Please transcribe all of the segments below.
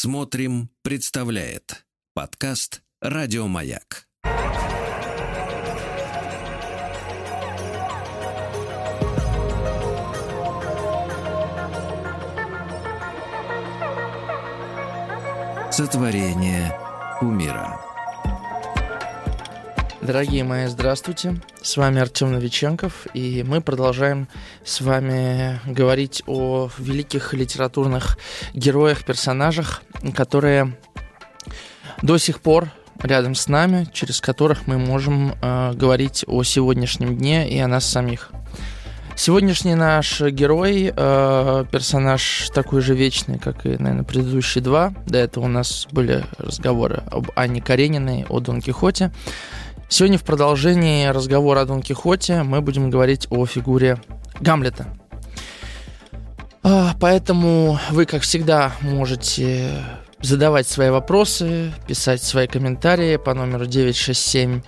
Смотрим, представляет подкаст Радиомаяк. Сотворение умира. Дорогие мои, здравствуйте. С вами Артем Новиченков, и мы продолжаем с вами говорить о великих литературных героях, персонажах, которые до сих пор рядом с нами, через которых мы можем э, говорить о сегодняшнем дне и о нас самих. Сегодняшний наш герой, э, персонаж такой же вечный, как и, наверное, предыдущие два. До этого у нас были разговоры об Анне Карениной, о Дон Кихоте. Сегодня в продолжении разговора о Дон Кихоте мы будем говорить о фигуре Гамлета. А, поэтому вы, как всегда, можете задавать свои вопросы, писать свои комментарии по номеру 967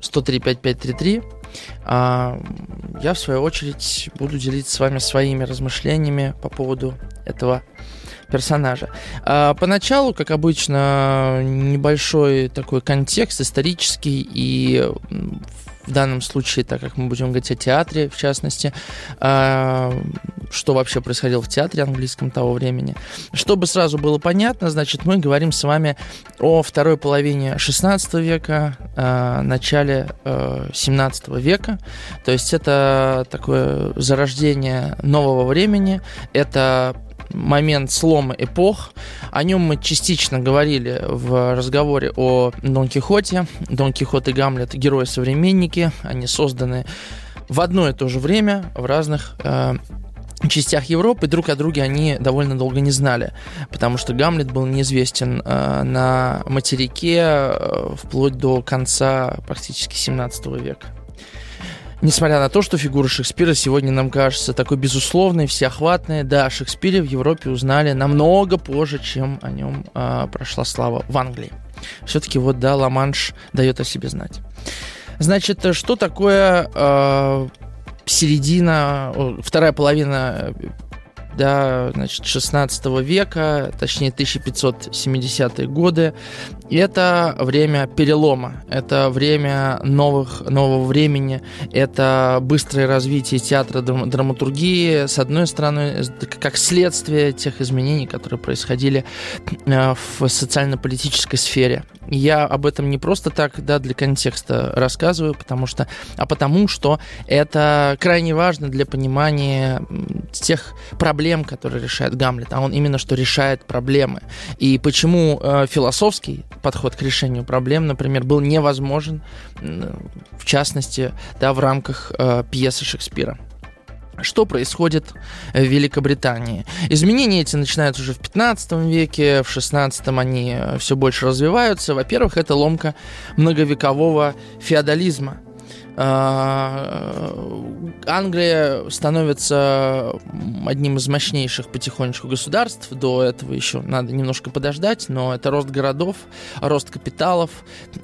103 5533. Я, в свою очередь, буду делиться с вами своими размышлениями по поводу этого персонажа. А, поначалу, как обычно, небольшой такой контекст исторический и в данном случае, так как мы будем говорить о театре, в частности, э, что вообще происходило в театре английском того времени. Чтобы сразу было понятно, значит, мы говорим с вами о второй половине 16 века, э, начале э, 17 века. То есть это такое зарождение нового времени, это момент слома эпох. О нем мы частично говорили в разговоре о Дон Кихоте. Дон Кихот и Гамлет – герои-современники. Они созданы в одно и то же время в разных э, частях Европы друг о друге они довольно долго не знали, потому что Гамлет был неизвестен э, на материке э, вплоть до конца практически 17 века. Несмотря на то, что фигура Шекспира сегодня нам кажется такой безусловной, всеохватной, да, о Шекспире в Европе узнали намного позже, чем о нем э, прошла слава в Англии. Все-таки вот, да, Ла-Манш дает о себе знать. Значит, что такое э, середина, вторая половина да, значит, 16 века, точнее 1570-е годы. И это время перелома, это время новых, нового времени, это быстрое развитие театра драматургии, с одной стороны, как следствие тех изменений, которые происходили э, в социально-политической сфере. Я об этом не просто так, да, для контекста рассказываю, потому что, а потому что это крайне важно для понимания тех проблем, которые решает Гамлет, а он именно что решает проблемы. И почему э, философский подход к решению проблем, например, был невозможен, в частности, да, в рамках э, пьесы Шекспира. Что происходит в Великобритании? Изменения эти начинаются уже в 15 веке, в 16 они э, все больше развиваются. Во-первых, это ломка многовекового феодализма. А, Англия становится одним из мощнейших потихонечку государств. До этого еще надо немножко подождать, но это рост городов, рост капиталов.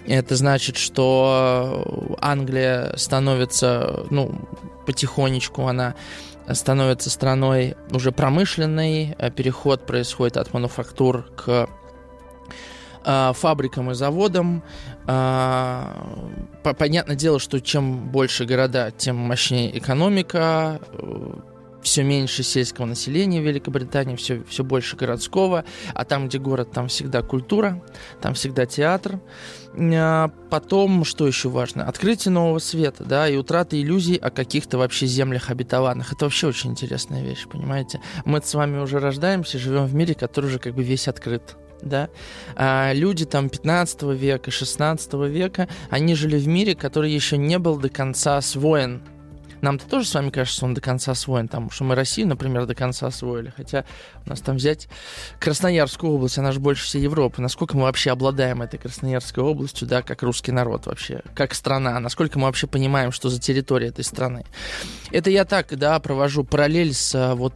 Это значит, что Англия становится, ну, потихонечку она становится страной уже промышленной, переход происходит от мануфактур к э, фабрикам и заводам. Э, понятное дело, что чем больше города, тем мощнее экономика, э, все меньше сельского населения в Великобритании, все, все больше городского, а там, где город, там всегда культура, там всегда театр. А потом, что еще важно, открытие нового света, да, и утрата иллюзий о каких-то вообще землях обетованных. Это вообще очень интересная вещь, понимаете? Мы с вами уже рождаемся, живем в мире, который уже как бы весь открыт да, а люди там 15 века, 16 века, они жили в мире, который еще не был до конца освоен нам-то тоже с вами кажется, он до конца освоен, там, что мы Россию, например, до конца освоили. Хотя у нас там взять Красноярскую область, она же больше всей Европы. Насколько мы вообще обладаем этой Красноярской областью, да, как русский народ вообще, как страна, насколько мы вообще понимаем, что за территория этой страны. Это я так, да, провожу параллель с а, вот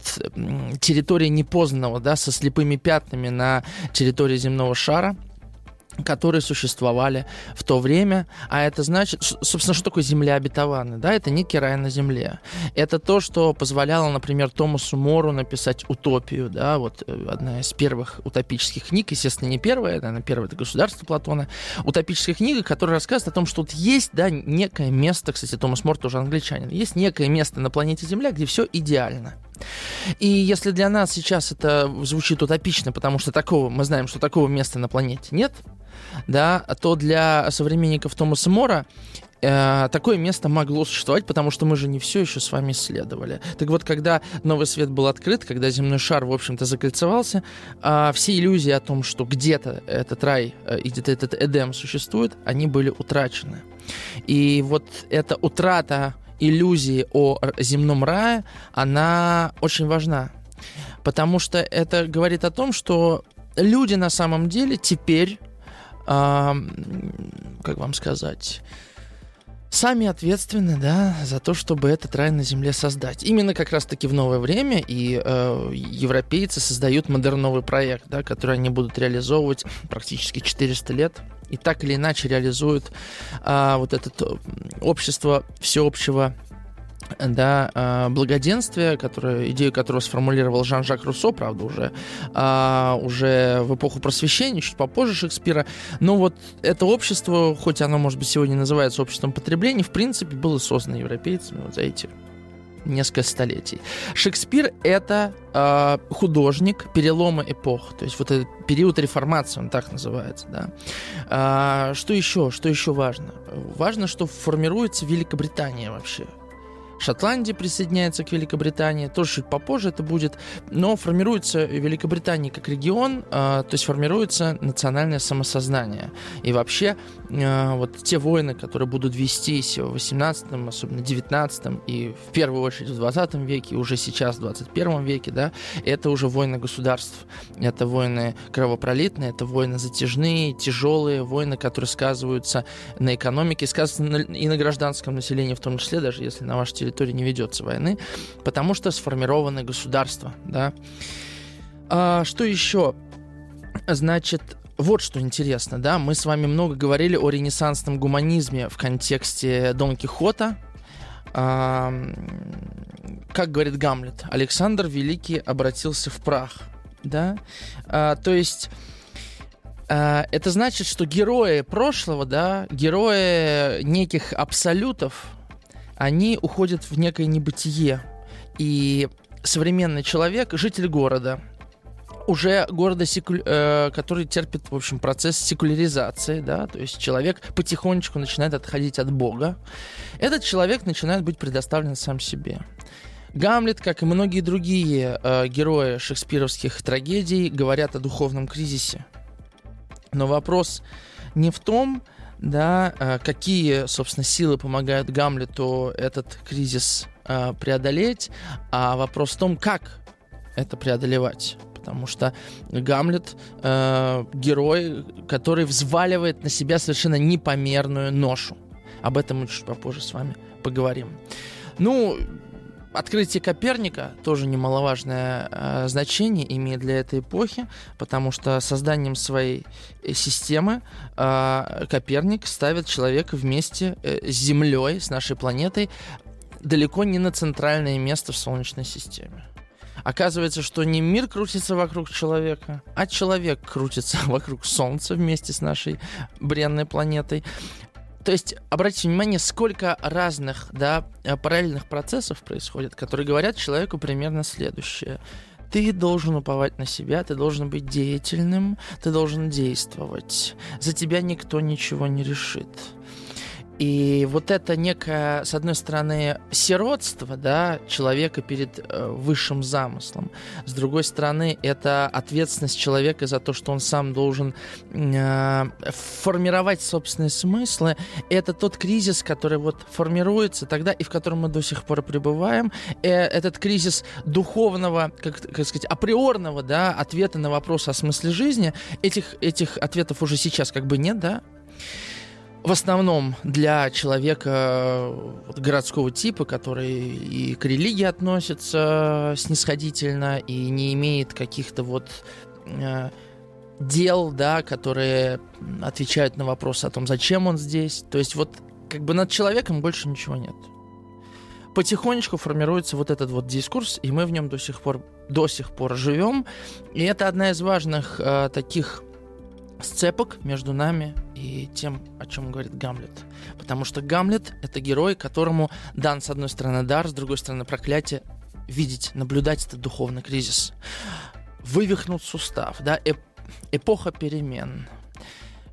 территорией непознанного, да, со слепыми пятнами на территории земного шара которые существовали в то время. А это значит, собственно, что такое земля обетованная? Да, это некий рай на земле. Это то, что позволяло, например, Томасу Мору написать «Утопию», да, вот э, одна из первых утопических книг, естественно, не первая, наверное, первая это «Государство Платона», утопическая книга, которая рассказывает о том, что вот есть, да, некое место, кстати, Томас Мор тоже англичанин, есть некое место на планете Земля, где все идеально. И если для нас сейчас это звучит утопично, потому что такого, мы знаем, что такого места на планете нет, да, то для современников Томаса Мора э, такое место могло существовать, потому что мы же не все еще с вами исследовали. Так вот, когда новый свет был открыт, когда земной шар, в общем-то, закольцевался, э, все иллюзии о том, что где-то этот рай э, где-то этот Эдем существует, они были утрачены. И вот эта утрата иллюзии о земном рае, она очень важна. Потому что это говорит о том, что люди на самом деле теперь а, как вам сказать, сами ответственны, да, за то, чтобы этот рай на земле создать. Именно как раз-таки в новое время и э, европейцы создают модерновый проект, да, который они будут реализовывать практически 400 лет и так или иначе реализуют э, вот это общество всеобщего да, а, благоденствие, которое, идею которого сформулировал Жан-Жак Руссо, правда, уже, а, уже в эпоху просвещения, чуть попозже Шекспира. Но вот это общество, хоть оно, может быть, сегодня называется обществом потребления, в принципе, было создано европейцами вот за эти несколько столетий. Шекспир — это э, художник перелома эпох, то есть вот этот период реформации, он так называется, да. А, что еще? Что еще важно? Важно, что формируется Великобритания вообще Шотландия присоединяется к Великобритании, тоже чуть попозже это будет, но формируется Великобритания как регион, э, то есть формируется национальное самосознание. И вообще вот те войны, которые будут вестись в 18 особенно 19 и в первую очередь в 20 веке, уже сейчас в 21 веке, да, это уже войны государств. Это войны кровопролитные, это войны затяжные, тяжелые, войны, которые сказываются на экономике, сказываются и на гражданском населении в том числе, даже если на вашей территории не ведется войны, потому что сформированы государства, да. А, что еще? Значит, вот что интересно, да, мы с вами много говорили о ренессансном гуманизме в контексте Дон Кихота. А, как говорит Гамлет, Александр Великий обратился в прах, да, а, то есть а, это значит, что герои прошлого, да, герои неких абсолютов, они уходят в некое небытие. И современный человек, житель города, уже города, секу... э, который терпит, в общем, процесс секуляризации, да, то есть человек потихонечку начинает отходить от Бога. Этот человек начинает быть предоставлен сам себе. Гамлет, как и многие другие э, герои шекспировских трагедий, говорят о духовном кризисе. Но вопрос не в том, да, э, какие, собственно, силы помогают Гамлету этот кризис э, преодолеть, а вопрос в том, как это преодолевать. Потому что Гамлет э, герой, который взваливает на себя совершенно непомерную ношу. Об этом мы чуть попозже с вами поговорим. Ну, Открытие Коперника тоже немаловажное э, значение имеет для этой эпохи, потому что созданием своей э, системы э, Коперник ставит человека вместе э, с Землей, с нашей планетой, далеко не на центральное место в Солнечной системе. Оказывается, что не мир крутится вокруг человека, а человек крутится вокруг Солнца вместе с нашей бренной планетой. То есть, обратите внимание, сколько разных, да, э, параллельных процессов происходит, которые говорят человеку примерно следующее. Ты должен уповать на себя, ты должен быть деятельным, ты должен действовать. За тебя никто ничего не решит. И вот это некое, с одной стороны, сиротство да, человека перед э, высшим замыслом. С другой стороны, это ответственность человека за то, что он сам должен э, формировать собственные смыслы. Это тот кризис, который вот формируется тогда и в котором мы до сих пор пребываем. Э, этот кризис духовного, как, как сказать, априорного да, ответа на вопрос о смысле жизни. Этих, этих ответов уже сейчас как бы нет, да? В основном для человека э, городского типа, который и к религии относится снисходительно и не имеет каких-то вот э, дел, да, которые отвечают на вопросы о том, зачем он здесь. То есть вот как бы над человеком больше ничего нет. Потихонечку формируется вот этот вот дискурс, и мы в нем до сих пор, до сих пор живем. И это одна из важных э, таких сцепок между нами тем, о чем говорит Гамлет. Потому что Гамлет — это герой, которому дан, с одной стороны, дар, с другой стороны, проклятие видеть, наблюдать этот духовный кризис. Вывихнут сустав, да, эп эпоха перемен.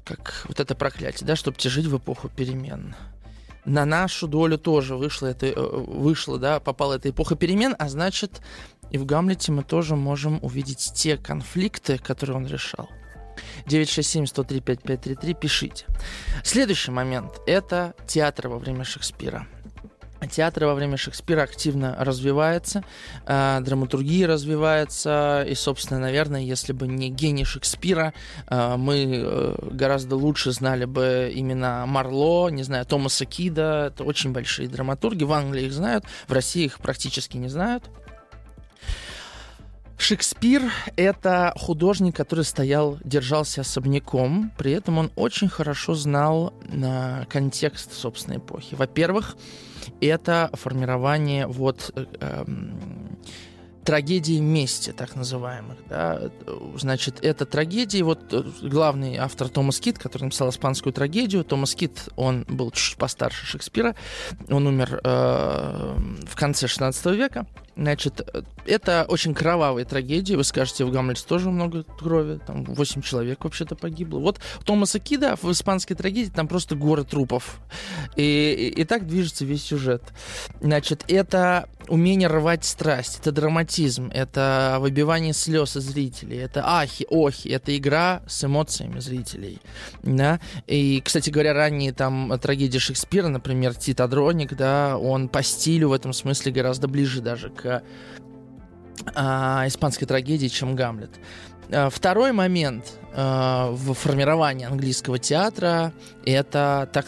Как вот это проклятие, да, чтобы жить в эпоху перемен. На нашу долю тоже вышла это, э, вышло, да, попала эта эпоха перемен, а значит, и в Гамлете мы тоже можем увидеть те конфликты, которые он решал. 967-103-5533, пишите. Следующий момент – это театр во время Шекспира. Театр во время Шекспира активно развивается, э, драматургия развивается, и, собственно, наверное, если бы не гений Шекспира, э, мы э, гораздо лучше знали бы имена Марло, не знаю, Томаса Кида, это очень большие драматурги, в Англии их знают, в России их практически не знают. Шекспир — это художник, который стоял, держался особняком, при этом он очень хорошо знал э, контекст собственной эпохи. Во-первых, это формирование вот э, эм, трагедии мести, так называемых. Да? Значит, это трагедии, вот э, главный автор Томас Кит, который написал испанскую трагедию, Томас Кит, он был чуть постарше Шекспира, он умер э, в конце 16 века, Значит, это очень кровавые трагедии. Вы скажете, в Гамлете тоже много крови. Там 8 человек вообще-то погибло. Вот Томаса Кида в испанской трагедии там просто горы трупов. И, и, и так движется весь сюжет. Значит, это умение рвать страсть, это драматизм, это выбивание слез из зрителей, это ахи, охи, это игра с эмоциями зрителей. Да? И, кстати говоря, ранние там трагедии Шекспира, например, Тит Адроник, да, он по стилю в этом смысле гораздо ближе даже к а, испанской трагедии, чем Гамлет. А, второй момент а, в формировании английского театра это так,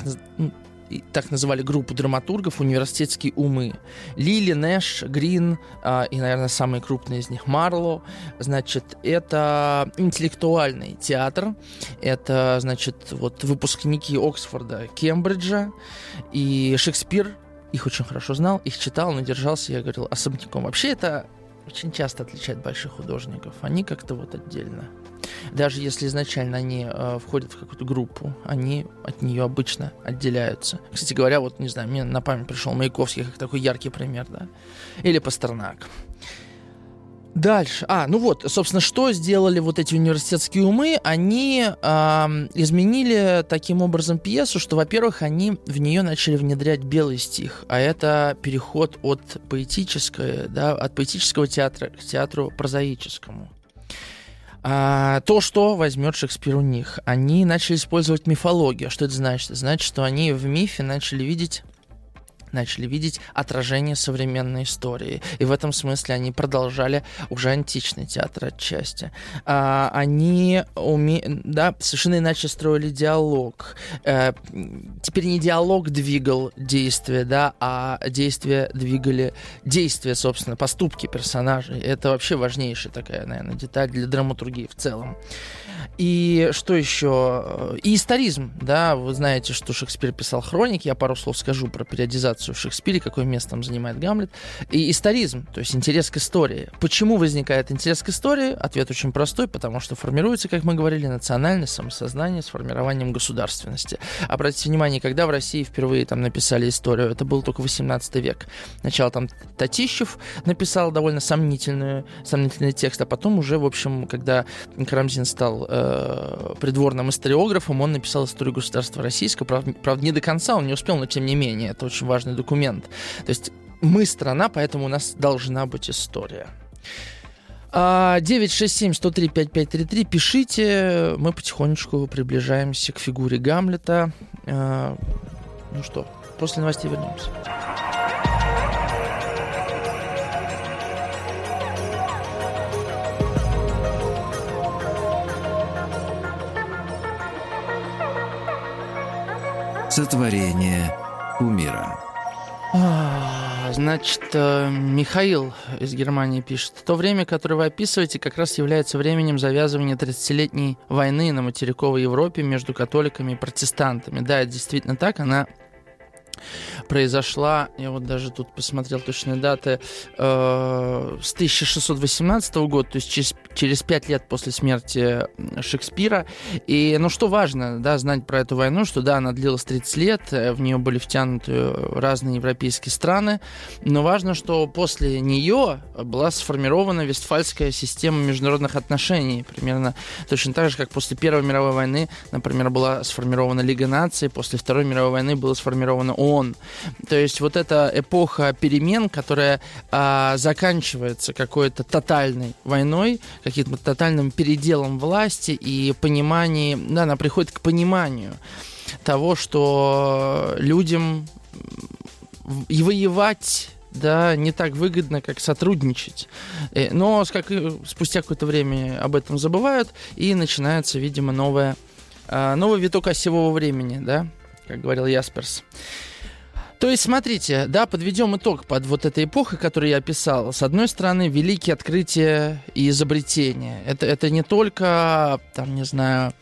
так называли группу драматургов университетские умы. Лили, Нэш, Грин э, и, наверное, самый крупный из них Марло. Значит, это интеллектуальный театр. Это, значит, вот выпускники Оксфорда, Кембриджа. И Шекспир их очень хорошо знал, их читал, но держался, я говорил, особняком. Вообще это очень часто отличает больших художников. Они как-то вот отдельно даже если изначально они э, входят в какую-то группу, они от нее обычно отделяются. Кстати говоря, вот, не знаю, мне на память пришел Маяковский как такой яркий пример, да. Или Пастернак. Дальше. А, ну вот, собственно, что сделали вот эти университетские умы? Они э, изменили таким образом пьесу, что, во-первых, они в нее начали внедрять белый стих, а это переход от поэтического, да, от поэтического театра к театру прозаическому. А, то, что возьмет Шекспир у них, они начали использовать мифологию. Что это значит? Значит, что они в мифе начали видеть начали видеть отражение современной истории. И в этом смысле они продолжали уже античный театр отчасти. А, они уме... да, совершенно иначе строили диалог. А, теперь не диалог двигал действие, да, а действия двигали действия, собственно, поступки персонажей. Это вообще важнейшая такая, наверное, деталь для драматургии в целом. И что еще? И историзм, да, вы знаете, что Шекспир писал хроники, я пару слов скажу про периодизацию в Шекспире, какое место там занимает Гамлет. И историзм, то есть интерес к истории. Почему возникает интерес к истории? Ответ очень простой, потому что формируется, как мы говорили, национальное самосознание с формированием государственности. Обратите внимание, когда в России впервые там написали историю, это был только 18 век. Сначала там Татищев написал довольно сомнительную, сомнительный текст, а потом уже, в общем, когда Карамзин стал э, придворным историографом, он написал историю государства российского. Правда, не до конца он не успел, но тем не менее, это очень важный документ. То есть мы страна, поэтому у нас должна быть история. 967-103-5533, а, пишите, мы потихонечку приближаемся к фигуре Гамлета. А, ну что, после новостей вернемся. Сотворение кумира. А, Значит, э, Михаил из Германии пишет. То время, которое вы описываете, как раз является временем завязывания 30-летней войны на материковой Европе между католиками и протестантами. Да, это действительно так. Она произошла, я вот даже тут посмотрел точные даты, э, с 1618 года, то есть через, через 5 лет после смерти Шекспира. И, ну, что важно, да, знать про эту войну, что, да, она длилась 30 лет, э, в нее были втянуты разные европейские страны, но важно, что после нее была сформирована Вестфальская система международных отношений, примерно точно так же, как после Первой мировой войны, например, была сформирована Лига наций, после Второй мировой войны была сформирована ООН. То есть вот эта эпоха перемен, которая а, заканчивается какой-то тотальной войной, каким-то тотальным переделом власти и пониманием, да, она приходит к пониманию того, что людям и воевать да, не так выгодно, как сотрудничать. Э, но как, спустя какое-то время об этом забывают, и начинается, видимо, новая, а, новый виток осевого времени, да, как говорил Ясперс. То есть, смотрите, да, подведем итог под вот этой эпохой, которую я описал. С одной стороны, великие открытия и изобретения. Это, это не только, там, не знаю,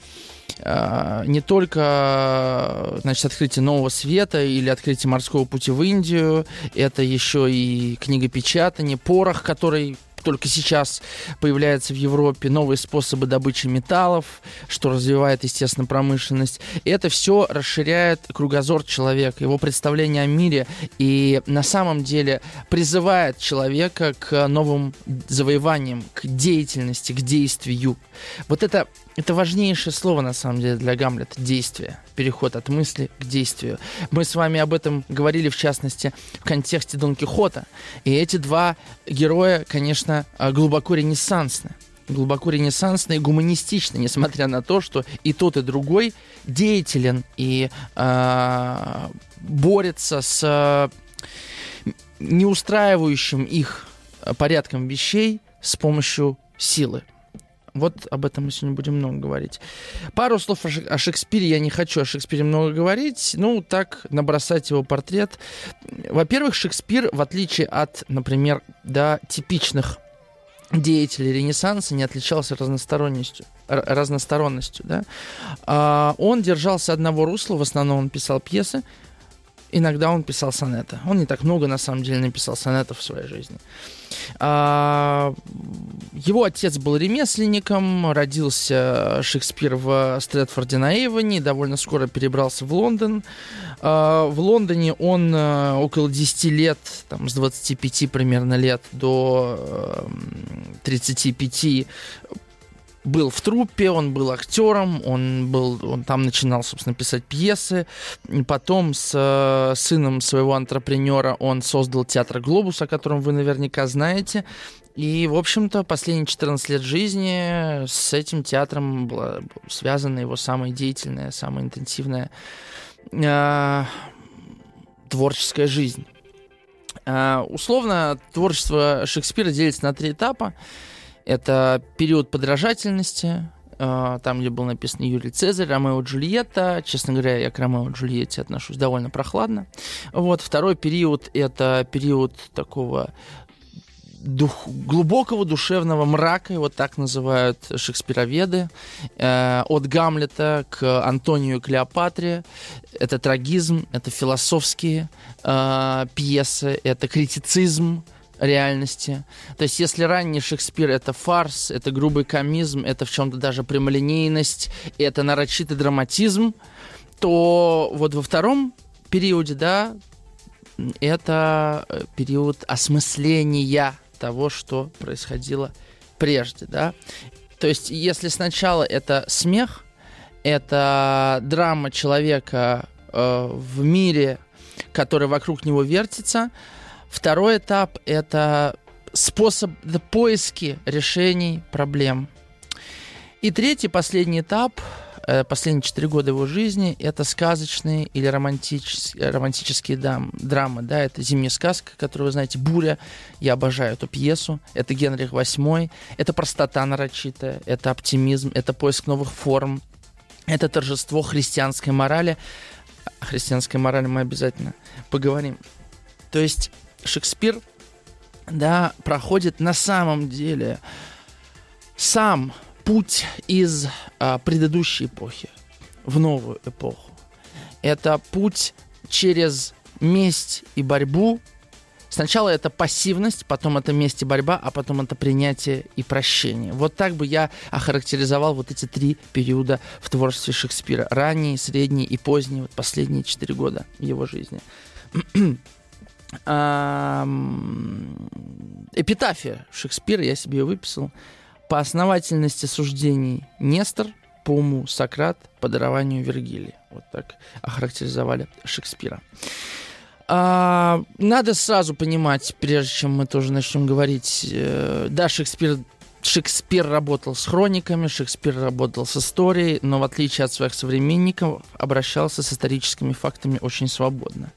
э, не только значит, открытие нового света или открытие морского пути в Индию, это еще и книгопечатание, порох, который только сейчас появляются в Европе новые способы добычи металлов, что развивает, естественно, промышленность. И это все расширяет кругозор человека, его представление о мире и на самом деле призывает человека к новым завоеваниям, к деятельности, к действию. Вот это это важнейшее слово, на самом деле, для Гамлета – действие. Переход от мысли к действию. Мы с вами об этом говорили, в частности, в контексте Дон Кихота. И эти два героя, конечно, а, глубоко ренессансны. Глубоко ренессансны и гуманистичны, несмотря на то, что и тот, и другой деятелен и э, борется с неустраивающим их порядком вещей с помощью силы. Вот об этом мы сегодня будем много говорить. Пару слов о Шекспире. Я не хочу о Шекспире много говорить. Ну, так, набросать его портрет. Во-первых, Шекспир, в отличие от, например, да, типичных деятелей Ренессанса, не отличался разносторонностью. разносторонностью да? а, он держался одного русла, в основном он писал пьесы, иногда он писал сонеты. Он не так много, на самом деле, написал сонетов в своей жизни. А, его отец был ремесленником, родился Шекспир в Стрэдфорде на Эйвоне, довольно скоро перебрался в Лондон. А, в Лондоне он а, около 10 лет, там, с 25 примерно лет до 35 был в труппе, он был актером, он был, он там начинал, собственно, писать пьесы. Потом с э, сыном своего антрепренера он создал театр «Глобус», о котором вы наверняка знаете. И, в общем-то, последние 14 лет жизни с этим театром была связана его самая деятельная, самая интенсивная э, творческая жизнь. Э, условно, творчество Шекспира делится на три этапа. Это период подражательности, э, там, где был написан Юлий Цезарь, Ромео и Джульетта. Честно говоря, я к Ромео Джульетте отношусь довольно прохладно. Вот. Второй период — это период такого дух, глубокого душевного мрака, его так называют шекспироведы, э, от Гамлета к Антонию Клеопатре. Это трагизм, это философские э, пьесы, это критицизм, реальности. То есть, если ранний Шекспир это фарс, это грубый комизм, это в чем-то даже прямолинейность, это нарочитый драматизм, то вот во втором периоде, да, это э, период осмысления того, что происходило прежде, да. То есть, если сначала это смех, это драма человека э, в мире, который вокруг него вертится, Второй этап — это способ это поиски решений проблем. И третий, последний этап, э, последние четыре года его жизни, это сказочные или романтические, романтические дам, драмы. Да, это «Зимняя сказка», которую вы знаете, «Буря». Я обожаю эту пьесу. Это Генрих VIII. Это простота нарочитая, это оптимизм, это поиск новых форм, это торжество христианской морали. О христианской морали мы обязательно поговорим. То есть Шекспир, да, проходит на самом деле сам путь из а, предыдущей эпохи в новую эпоху. Это путь через месть и борьбу. Сначала это пассивность, потом это месть и борьба, а потом это принятие и прощение. Вот так бы я охарактеризовал вот эти три периода в творчестве Шекспира. Ранние, средние и поздние, вот последние четыре года его жизни. Эпитафия Шекспира, я себе ее выписал. По основательности суждений Нестор, по уму Сократ, по дарованию Вергилия. Вот так охарактеризовали Шекспира. А, надо сразу понимать, прежде чем мы тоже начнем говорить, э, да, Шекспир Шекспир работал с хрониками, Шекспир работал с историей, но в отличие от своих современников обращался с историческими фактами очень свободно.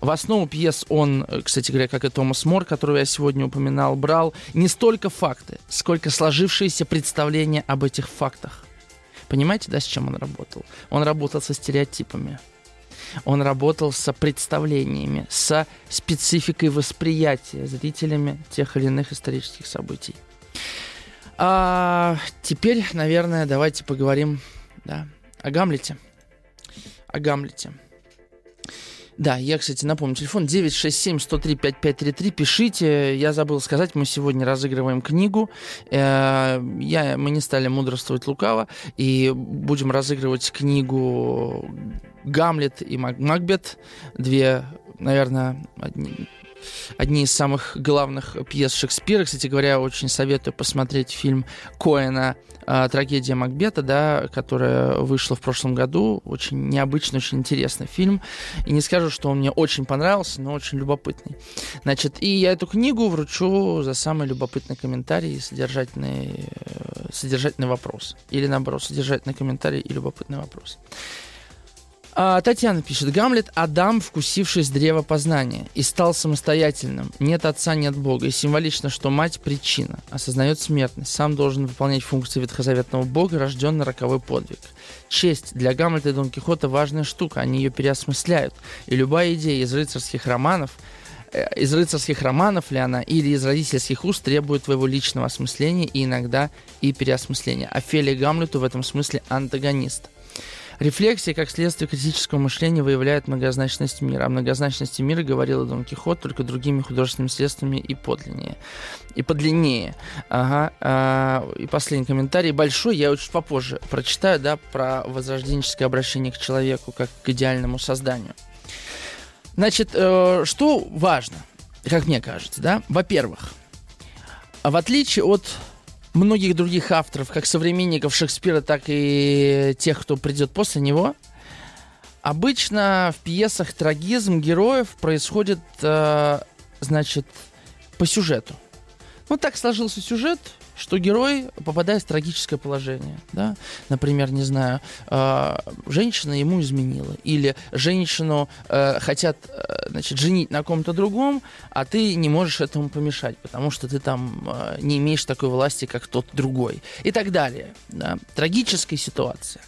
В основу пьес он, кстати говоря, как и Томас Мор, которого я сегодня упоминал, брал не столько факты, сколько сложившиеся представления об этих фактах. Понимаете, да, с чем он работал? Он работал со стереотипами. Он работал со представлениями, со спецификой восприятия зрителями тех или иных исторических событий. А теперь, наверное, давайте поговорим да, о Гамлете. О Гамлете. Да, я, кстати, напомню, телефон 967-103-5533. Пишите. Я забыл сказать, мы сегодня разыгрываем книгу. Э, я, мы не стали мудрствовать лукаво. И будем разыгрывать книгу «Гамлет» и «Макбет». Две, наверное, одни, одни из самых главных пьес Шекспира. Кстати говоря, очень советую посмотреть фильм Коэна э, «Трагедия Макбета», да, которая вышла в прошлом году. Очень необычный, очень интересный фильм. И не скажу, что он мне очень понравился, но очень любопытный. Значит, и я эту книгу вручу за самый любопытный комментарий и содержательный, э, содержательный вопрос. Или наоборот, содержательный комментарий и любопытный вопрос. А, Татьяна пишет. Гамлет – Адам, вкусившись древа познания, и стал самостоятельным. Нет отца, нет Бога. И символично, что мать – причина. Осознает смертность. Сам должен выполнять функции ветхозаветного Бога, рожден на роковой подвиг. Честь для Гамлета и Дон Кихота – важная штука. Они ее переосмысляют. И любая идея из рыцарских романов э, из рыцарских романов ли она или из родительских уст требует твоего личного осмысления и иногда и переосмысления. Офелия Гамлету в этом смысле антагонист – Рефлексия, как следствие критического мышления, выявляет многозначность мира. О многозначности мира говорил Дон Кихот только другими художественными средствами и подлиннее. И подлиннее. Ага. А, и последний комментарий. Большой, я чуть попозже прочитаю, да, про возрожденческое обращение к человеку, как к идеальному созданию. Значит, э, что важно, как мне кажется, да? Во-первых, в отличие от многих других авторов, как современников Шекспира, так и тех, кто придет после него, обычно в пьесах трагизм героев происходит, э, значит, по сюжету. Ну, так сложился сюжет, что герой попадает в трагическое положение. Да? Например, не знаю, э, женщина ему изменила. Или женщину э, хотят э, значит, женить на ком-то другом, а ты не можешь этому помешать, потому что ты там э, не имеешь такой власти, как тот другой. И так далее. Да? Трагическая ситуация.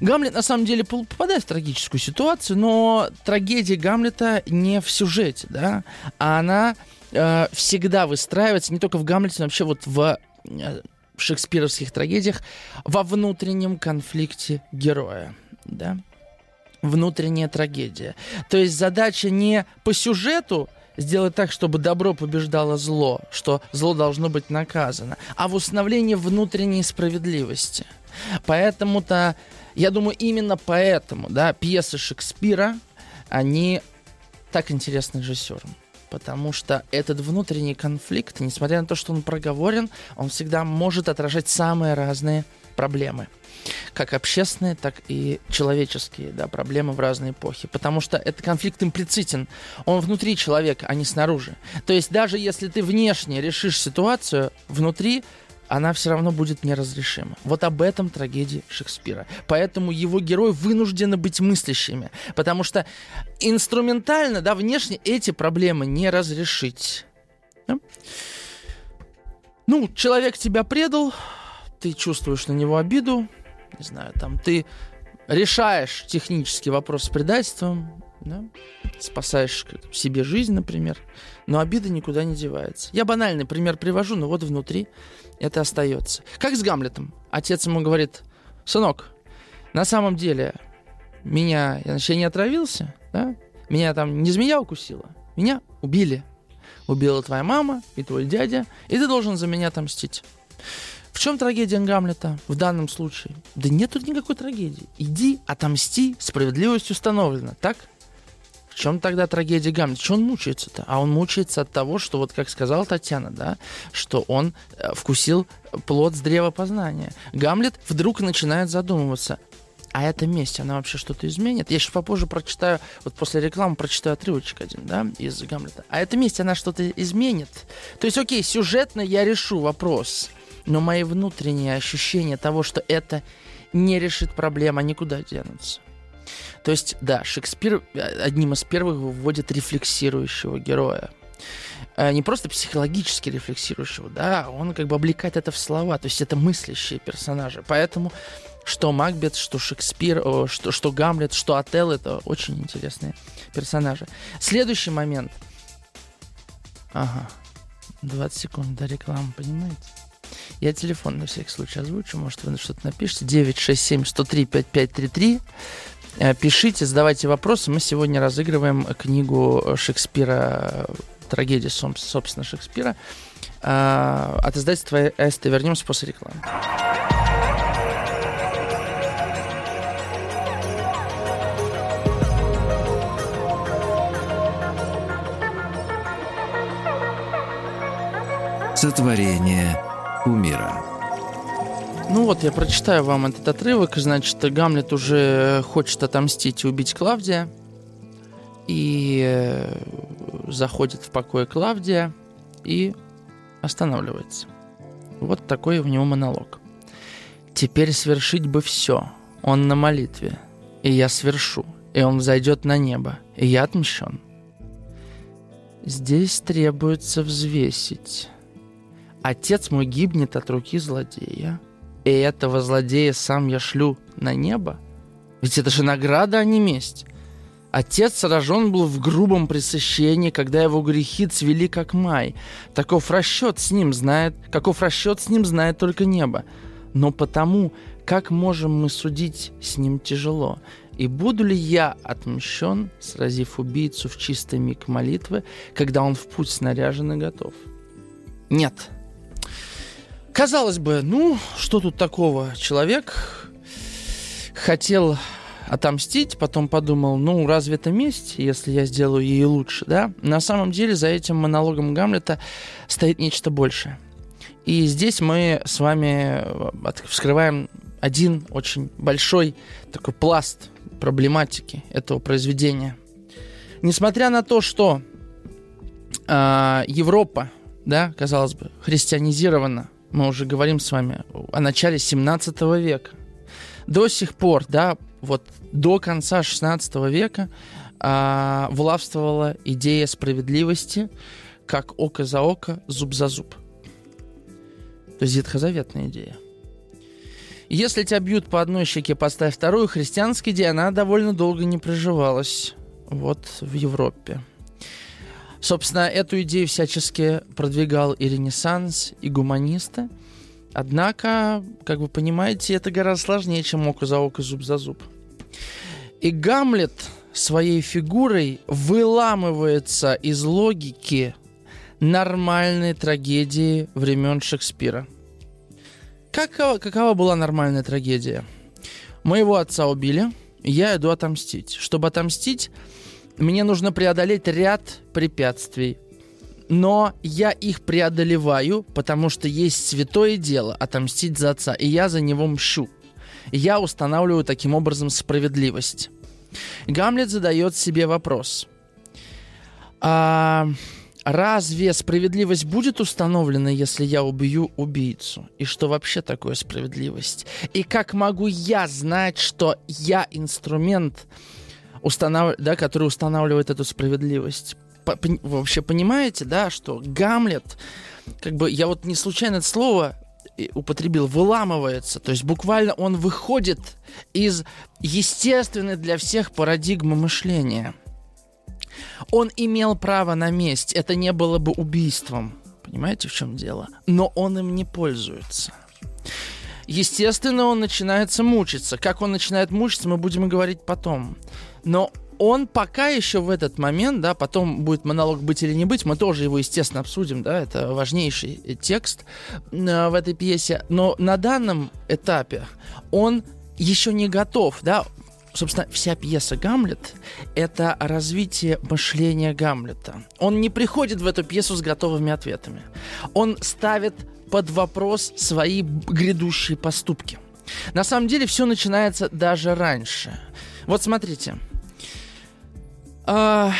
Гамлет на самом деле попадает в трагическую ситуацию, но трагедия Гамлета не в сюжете, да, а она э, всегда выстраивается не только в Гамлете, но вообще вот в Э, шекспировских трагедиях во внутреннем конфликте героя. Да? Внутренняя трагедия. То есть задача не по сюжету сделать так, чтобы добро побеждало зло, что зло должно быть наказано, а в установлении внутренней справедливости. Поэтому-то, я думаю, именно поэтому, да, пьесы Шекспира, они так интересны режиссерам потому что этот внутренний конфликт, несмотря на то, что он проговорен, он всегда может отражать самые разные проблемы. Как общественные, так и человеческие да, проблемы в разные эпохи. Потому что этот конфликт имплицитен. Он внутри человека, а не снаружи. То есть даже если ты внешне решишь ситуацию, внутри она все равно будет неразрешима. Вот об этом трагедии Шекспира. Поэтому его герои вынуждены быть мыслящими, потому что инструментально, да, внешне эти проблемы не разрешить. Да? Ну, человек тебя предал, ты чувствуешь на него обиду, не знаю, там ты решаешь технический вопрос с предательством, да? спасаешь себе жизнь, например, но обида никуда не девается. Я банальный пример привожу, но вот внутри это остается. Как с Гамлетом. Отец ему говорит, сынок, на самом деле меня, я, значит, я не отравился, да? меня там не змея укусила, меня убили. Убила твоя мама и твой дядя, и ты должен за меня отомстить. В чем трагедия Гамлета в данном случае? Да нет тут никакой трагедии. Иди, отомсти, справедливость установлена, так? Чем тогда трагедия Гамлета? Что он мучается-то? А он мучается от того, что, вот как сказала Татьяна, да, что он э, вкусил плод с древа познания. Гамлет вдруг начинает задумываться, а эта месть, она вообще что-то изменит? Я сейчас попозже прочитаю, вот после рекламы прочитаю отрывочек один, да, из Гамлета. А эта месть, она что-то изменит? То есть, окей, сюжетно я решу вопрос, но мои внутренние ощущения того, что это не решит проблема, никуда денутся. То есть, да, Шекспир э, одним из первых выводит рефлексирующего героя. Э, не просто психологически рефлексирующего, да, он как бы облекает это в слова, то есть это мыслящие персонажи. Поэтому что Макбет, что Шекспир, что, что Гамлет, что Отел, это очень интересные персонажи. Следующий момент. Ага. 20 секунд до рекламы, понимаете? Я телефон на всякий случай озвучу, может, вы что-то напишите. 967-103-5533. Э, пишите, задавайте вопросы. Мы сегодня разыгрываем книгу Шекспира «Трагедия, собственно, Шекспира» э, от издательства «Эст». Вернемся после рекламы. Сотворение кумира. Ну вот, я прочитаю вам этот отрывок. Значит, Гамлет уже хочет отомстить и убить Клавдия. И э, заходит в покой Клавдия и останавливается. Вот такой у него монолог. «Теперь свершить бы все. Он на молитве. И я свершу. И он взойдет на небо. И я отмщен. Здесь требуется взвесить Отец мой гибнет от руки злодея, и этого злодея сам я шлю на небо? Ведь это же награда, а не месть. Отец сражен был в грубом пресыщении, когда его грехи цвели как май. Таков расчет с ним знает, каков расчет с ним знает только небо. Но потому, как можем мы судить, с ним тяжело. И буду ли я отмщен, сразив убийцу в чистый миг молитвы, когда он в путь снаряжен и готов? Нет, Казалось бы, ну, что тут такого? Человек хотел отомстить, потом подумал, ну, разве это месть, если я сделаю ей лучше, да? На самом деле за этим монологом Гамлета стоит нечто большее. И здесь мы с вами э, вскрываем один очень большой такой пласт проблематики этого произведения. Несмотря на то, что э, Европа, да, казалось бы, христианизирована, мы уже говорим с вами о начале 17 века. До сих пор, да, вот до конца 16 века а, властвовала идея справедливости, как око за око, зуб за зуб. То есть ветхозаветная идея. Если тебя бьют по одной щеке, поставь вторую, христианская идея, она довольно долго не проживалась вот в Европе. Собственно, эту идею всячески продвигал и Ренессанс, и гуманисты. Однако, как вы понимаете, это гораздо сложнее, чем око за око, зуб за зуб. И Гамлет своей фигурой выламывается из логики нормальной трагедии времен Шекспира. Какова, какова была нормальная трагедия? Моего отца убили, я иду отомстить. Чтобы отомстить, мне нужно преодолеть ряд препятствий. Но я их преодолеваю, потому что есть святое дело отомстить за отца, и я за него мщу. Я устанавливаю таким образом справедливость. Гамлет задает себе вопрос. А разве справедливость будет установлена, если я убью убийцу? И что вообще такое справедливость? И как могу я знать, что я инструмент, установ... да, который устанавливает эту справедливость. По вообще понимаете, да, что Гамлет, как бы я вот не случайно это слово употребил, выламывается. То есть буквально он выходит из естественной для всех парадигмы мышления. Он имел право на месть, это не было бы убийством. Понимаете, в чем дело? Но он им не пользуется. Естественно, он начинается мучиться. Как он начинает мучиться, мы будем говорить потом. Но он пока еще в этот момент, да, потом будет монолог быть или не быть, мы тоже его, естественно, обсудим, да, это важнейший текст э, в этой пьесе, но на данном этапе он еще не готов, да, собственно, вся пьеса «Гамлет» — это развитие мышления Гамлета. Он не приходит в эту пьесу с готовыми ответами. Он ставит под вопрос свои грядущие поступки. На самом деле все начинается даже раньше. Вот смотрите. А,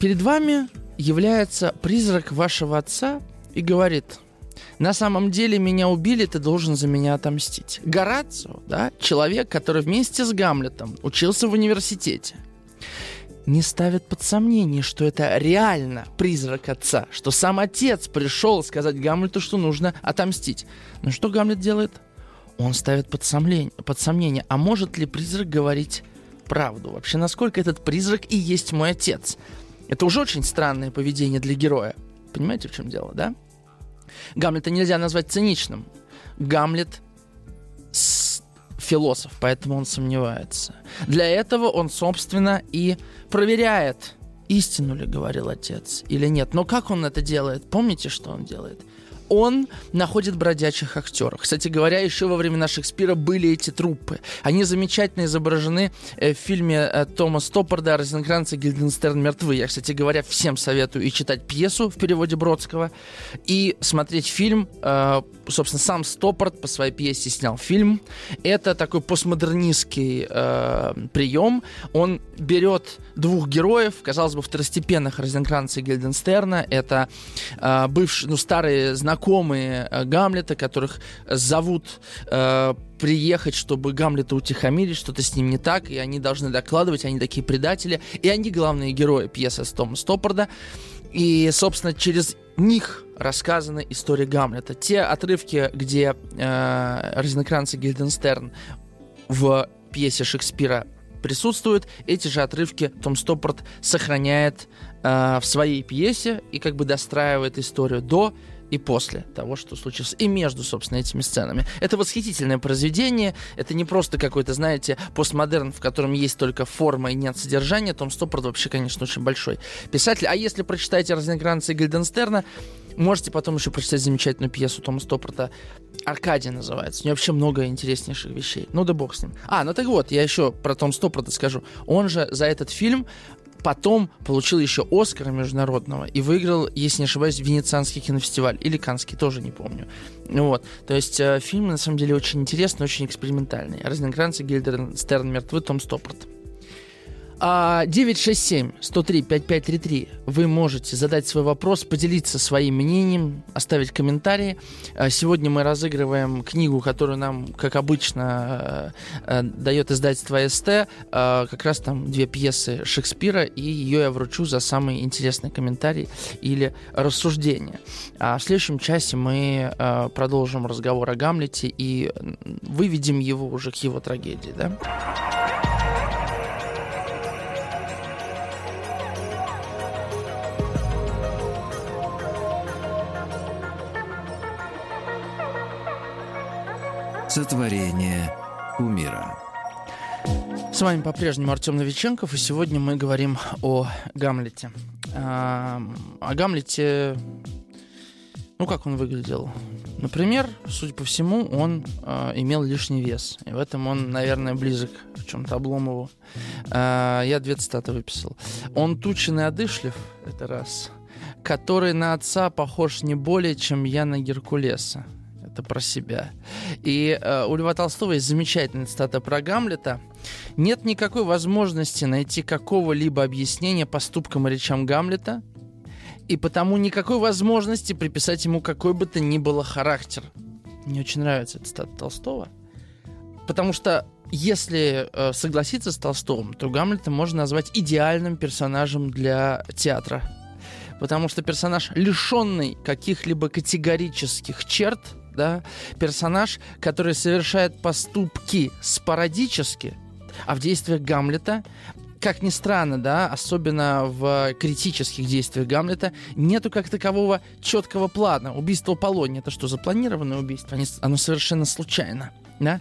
перед вами является призрак вашего отца и говорит, на самом деле меня убили, ты должен за меня отомстить. Горацио, да, человек, который вместе с Гамлетом учился в университете, не ставит под сомнение, что это реально призрак отца, что сам отец пришел сказать Гамлету, что нужно отомстить. Но что Гамлет делает? Он ставит под сомнение, под сомнение, а может ли призрак говорить правду? Вообще, насколько этот призрак и есть мой отец? Это уже очень странное поведение для героя. Понимаете, в чем дело, да? Гамлета нельзя назвать циничным. Гамлет философ, поэтому он сомневается. Для этого он, собственно, и проверяет, истину ли говорил отец или нет. Но как он это делает? Помните, что он делает? Он находит бродячих актеров. Кстати говоря, еще во времена Шекспира были эти труппы. Они замечательно изображены э, в фильме э, Тома Стоппорда «Розенкранц и Гильденстерн мертвы». Я, кстати говоря, всем советую и читать пьесу в переводе Бродского, и смотреть фильм. Э, собственно, сам Стоппорд по своей пьесе снял фильм. Это такой постмодернистский прием. Он берет двух героев, казалось бы, второстепенных Розенкранца и Гильденстерна. Это бывшие, ну, старые знакомые знакомые э, Гамлета, которых зовут э, приехать, чтобы Гамлета утихомирить, что-то с ним не так, и они должны докладывать, они такие предатели, и они главные герои пьесы с Тома Стоппорда. И, собственно, через них рассказана история Гамлета. Те отрывки, где э, Розенкранц и Гильденстерн в пьесе Шекспира присутствуют, эти же отрывки Том Стоппорт сохраняет э, в своей пьесе и как бы достраивает историю до и после того, что случилось, и между, собственно, этими сценами. Это восхитительное произведение, это не просто какой-то, знаете, постмодерн, в котором есть только форма и нет содержания, Том Стоппорт вообще, конечно, очень большой писатель. А если прочитаете Розенкранца и Гильденстерна, можете потом еще прочитать замечательную пьесу Тома Стоппорта «Аркадия» называется. У нее вообще много интереснейших вещей. Ну да бог с ним. А, ну так вот, я еще про Том Стоппорта скажу. Он же за этот фильм потом получил еще Оскара международного и выиграл, если не ошибаюсь, Венецианский кинофестиваль или Канский, тоже не помню. Вот. То есть э, фильм на самом деле очень интересный, очень экспериментальный. Розенкранц и Гильдерстерн мертвы, Том Стоппорт. 967-103-5533 вы можете задать свой вопрос, поделиться своим мнением, оставить комментарии. А, сегодня мы разыгрываем книгу, которую нам, как обычно, э, э, дает издательство СТ. А, как раз там две пьесы Шекспира, и ее я вручу за самый интересный комментарий или рассуждение. А в следующем часе мы э, продолжим разговор о Гамлете и выведем его уже к его трагедии. Да? Сотворение умира. С вами по-прежнему Артем Новиченков, и сегодня мы говорим о Гамлете. А, о Гамлете, ну как он выглядел? Например, судя по всему, он э, имел лишний вес. И в этом он, наверное, близок к чем-то Обломову. Э, я две цитаты выписал. Он тучен и одышлив, это раз. Который на отца похож не более, чем я на Геркулеса это про себя. И э, у Льва Толстого есть замечательная цитата про Гамлета. «Нет никакой возможности найти какого-либо объяснения поступкам и речам Гамлета, и потому никакой возможности приписать ему какой бы то ни было характер». Мне очень нравится эта цитата Толстого, потому что если э, согласиться с Толстовым, то Гамлета можно назвать идеальным персонажем для театра. Потому что персонаж, лишенный каких-либо категорических черт, да, персонаж, который совершает поступки спорадически, а в действиях Гамлета как ни странно, да, особенно в критических действиях Гамлета, нету как такового четкого плана. Убийство Полония, это что, запланированное убийство? Оно совершенно случайно. Да?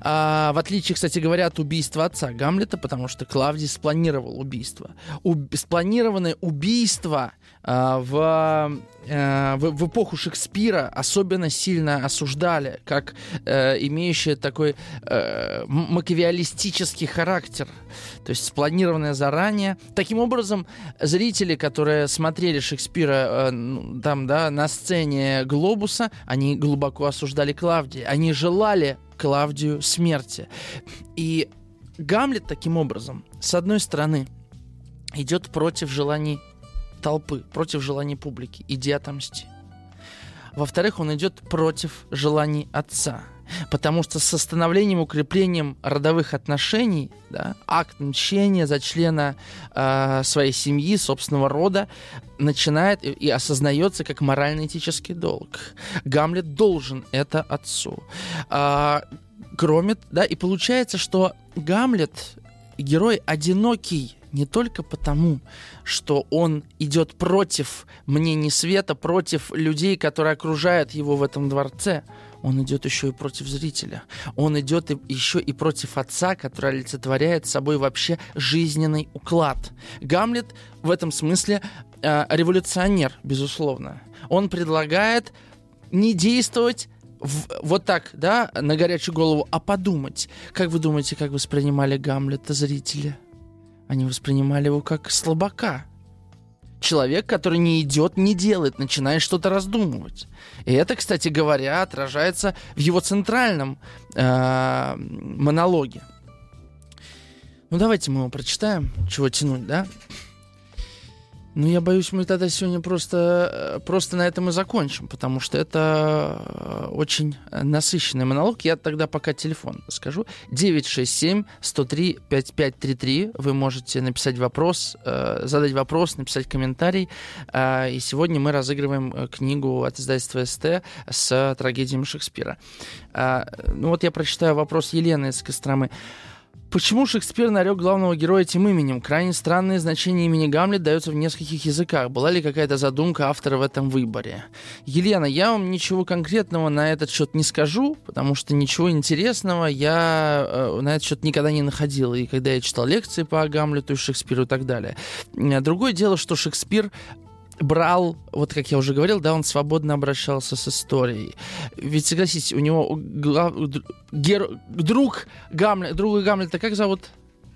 А, в отличие, кстати говоря, от убийства отца Гамлета, потому что Клавдий спланировал убийство. Уб- спланированное убийство в, а, в, в эпоху Шекспира особенно сильно осуждали, как а, имеющее такой макиавиалистический характер. То есть спланированное заранее. Таким образом, зрители, которые смотрели Шекспира а, там, да, на сцене Глобуса, они глубоко осуждали Клавдия. Они желали Клавдию смерти. И Гамлет таким образом, с одной стороны, идет против желаний толпы, против желаний публики, иди отомсти. Во-вторых, он идет против желаний отца. Потому что с становлением, укреплением родовых отношений, да, акт мщения за члена э, своей семьи, собственного рода, начинает и, и осознается как морально-этический долг. Гамлет должен это отцу. А, кроме, да, и получается, что Гамлет герой одинокий не только потому, что он идет против мнений света, против людей, которые окружают его в этом дворце, он идет еще и против зрителя. Он идет еще и против отца, который олицетворяет собой вообще жизненный уклад. Гамлет в этом смысле э, революционер, безусловно. Он предлагает не действовать в, вот так, да, на горячую голову, а подумать. Как вы думаете, как воспринимали Гамлета зрители? Они воспринимали его как слабака. Человек, который не идет, не делает, начинает что-то раздумывать. И это, кстати говоря, отражается в его центральном э, монологе. Ну, давайте мы его прочитаем. Чего тянуть, да? Ну, я боюсь, мы тогда сегодня просто, просто на этом и закончим, потому что это э, очень насыщенный монолог. Я тогда пока телефон скажу. 967-103-5533. Вы можете написать вопрос, э, задать вопрос, написать комментарий. Э, и сегодня мы разыгрываем книгу от издательства СТ с трагедиями Шекспира. Ну вот я прочитаю вопрос Елены из Костромы. Почему Шекспир нарек главного героя этим именем? Крайне странное значение имени Гамлет дается в нескольких языках. Была ли какая-то задумка автора в этом выборе? Елена, я вам ничего конкретного на этот счет не скажу, потому что ничего интересного я э, на этот счет никогда не находил. И когда я читал лекции по Гамлету и Шекспиру и так далее. Другое дело, что Шекспир брал, вот как я уже говорил, да, он свободно обращался с историей. Ведь, согласитесь, у него глав... гер... друг Гамлет, друга Гамлета как зовут?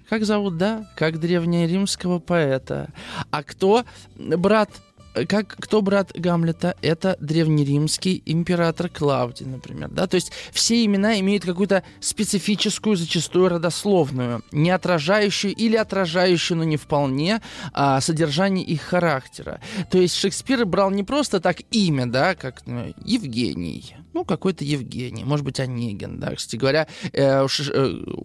Как зовут, да? Как древнеримского поэта. А кто брат как кто брат Гамлета? Это древнеримский император Клавдий, например. Да? То есть все имена имеют какую-то специфическую, зачастую родословную, не отражающую или отражающую, но не вполне, а, содержание их характера. То есть Шекспир брал не просто так имя, да, как ну, Евгений, ну, какой-то Евгений, может быть, Онегин, да, кстати говоря, э,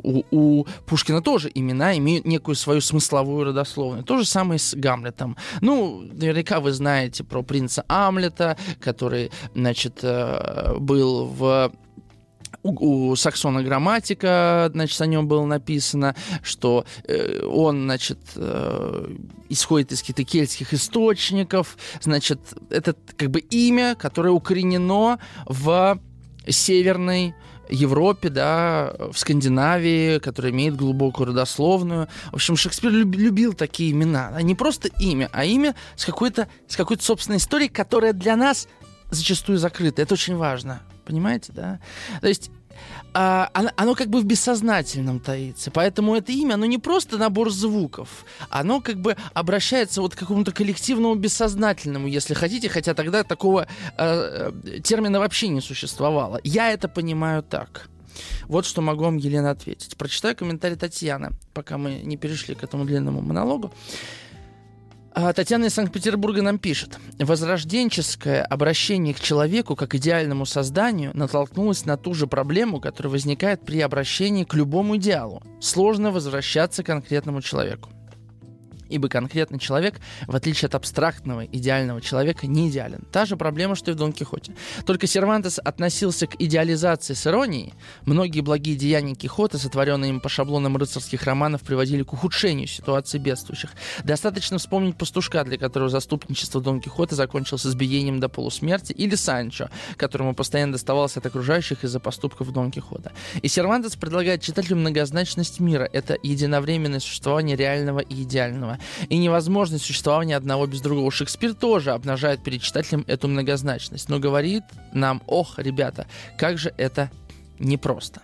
у, у Пушкина тоже имена имеют некую свою смысловую родословную. То же самое с Гамлетом. Ну, наверняка вы знаете про принца Амлета, который, значит, э, был в у, у Саксона грамматика, значит, о нем было написано, что э, он, значит, э, исходит из каких-то кельтских источников, значит, это как бы имя, которое укоренено в северной Европе, да, в Скандинавии, которая имеет глубокую родословную. В общем, Шекспир люб, любил такие имена. Не просто имя, а имя с какой-то, с какой-то собственной историей, которая для нас зачастую закрыта. Это очень важно. Понимаете, да? То есть а, оно, оно как бы в бессознательном таится. Поэтому это имя, оно не просто набор звуков. Оно как бы обращается вот к какому-то коллективному бессознательному, если хотите, хотя тогда такого э, термина вообще не существовало. Я это понимаю так. Вот что могу вам, Елена, ответить. Прочитаю комментарий Татьяны, пока мы не перешли к этому длинному монологу. А Татьяна из Санкт-Петербурга нам пишет. Возрожденческое обращение к человеку как идеальному созданию натолкнулось на ту же проблему, которая возникает при обращении к любому идеалу. Сложно возвращаться к конкретному человеку. Ибо конкретный человек, в отличие от абстрактного идеального человека, не идеален. Та же проблема, что и в Дон Кихоте. Только Сервантес относился к идеализации с иронией. Многие благие деяния Кихота, сотворенные им по шаблонам рыцарских романов, приводили к ухудшению ситуации бедствующих. Достаточно вспомнить пастушка, для которого заступничество Дон Кихота закончилось избиением до полусмерти, или Санчо, которому постоянно доставалось от окружающих из-за поступков Дон Кихота. И Сервантес предлагает читателю многозначность мира. Это единовременное существование реального и идеального и невозможность существования одного без другого. Шекспир тоже обнажает перед читателем эту многозначность, но говорит нам, ох, ребята, как же это непросто.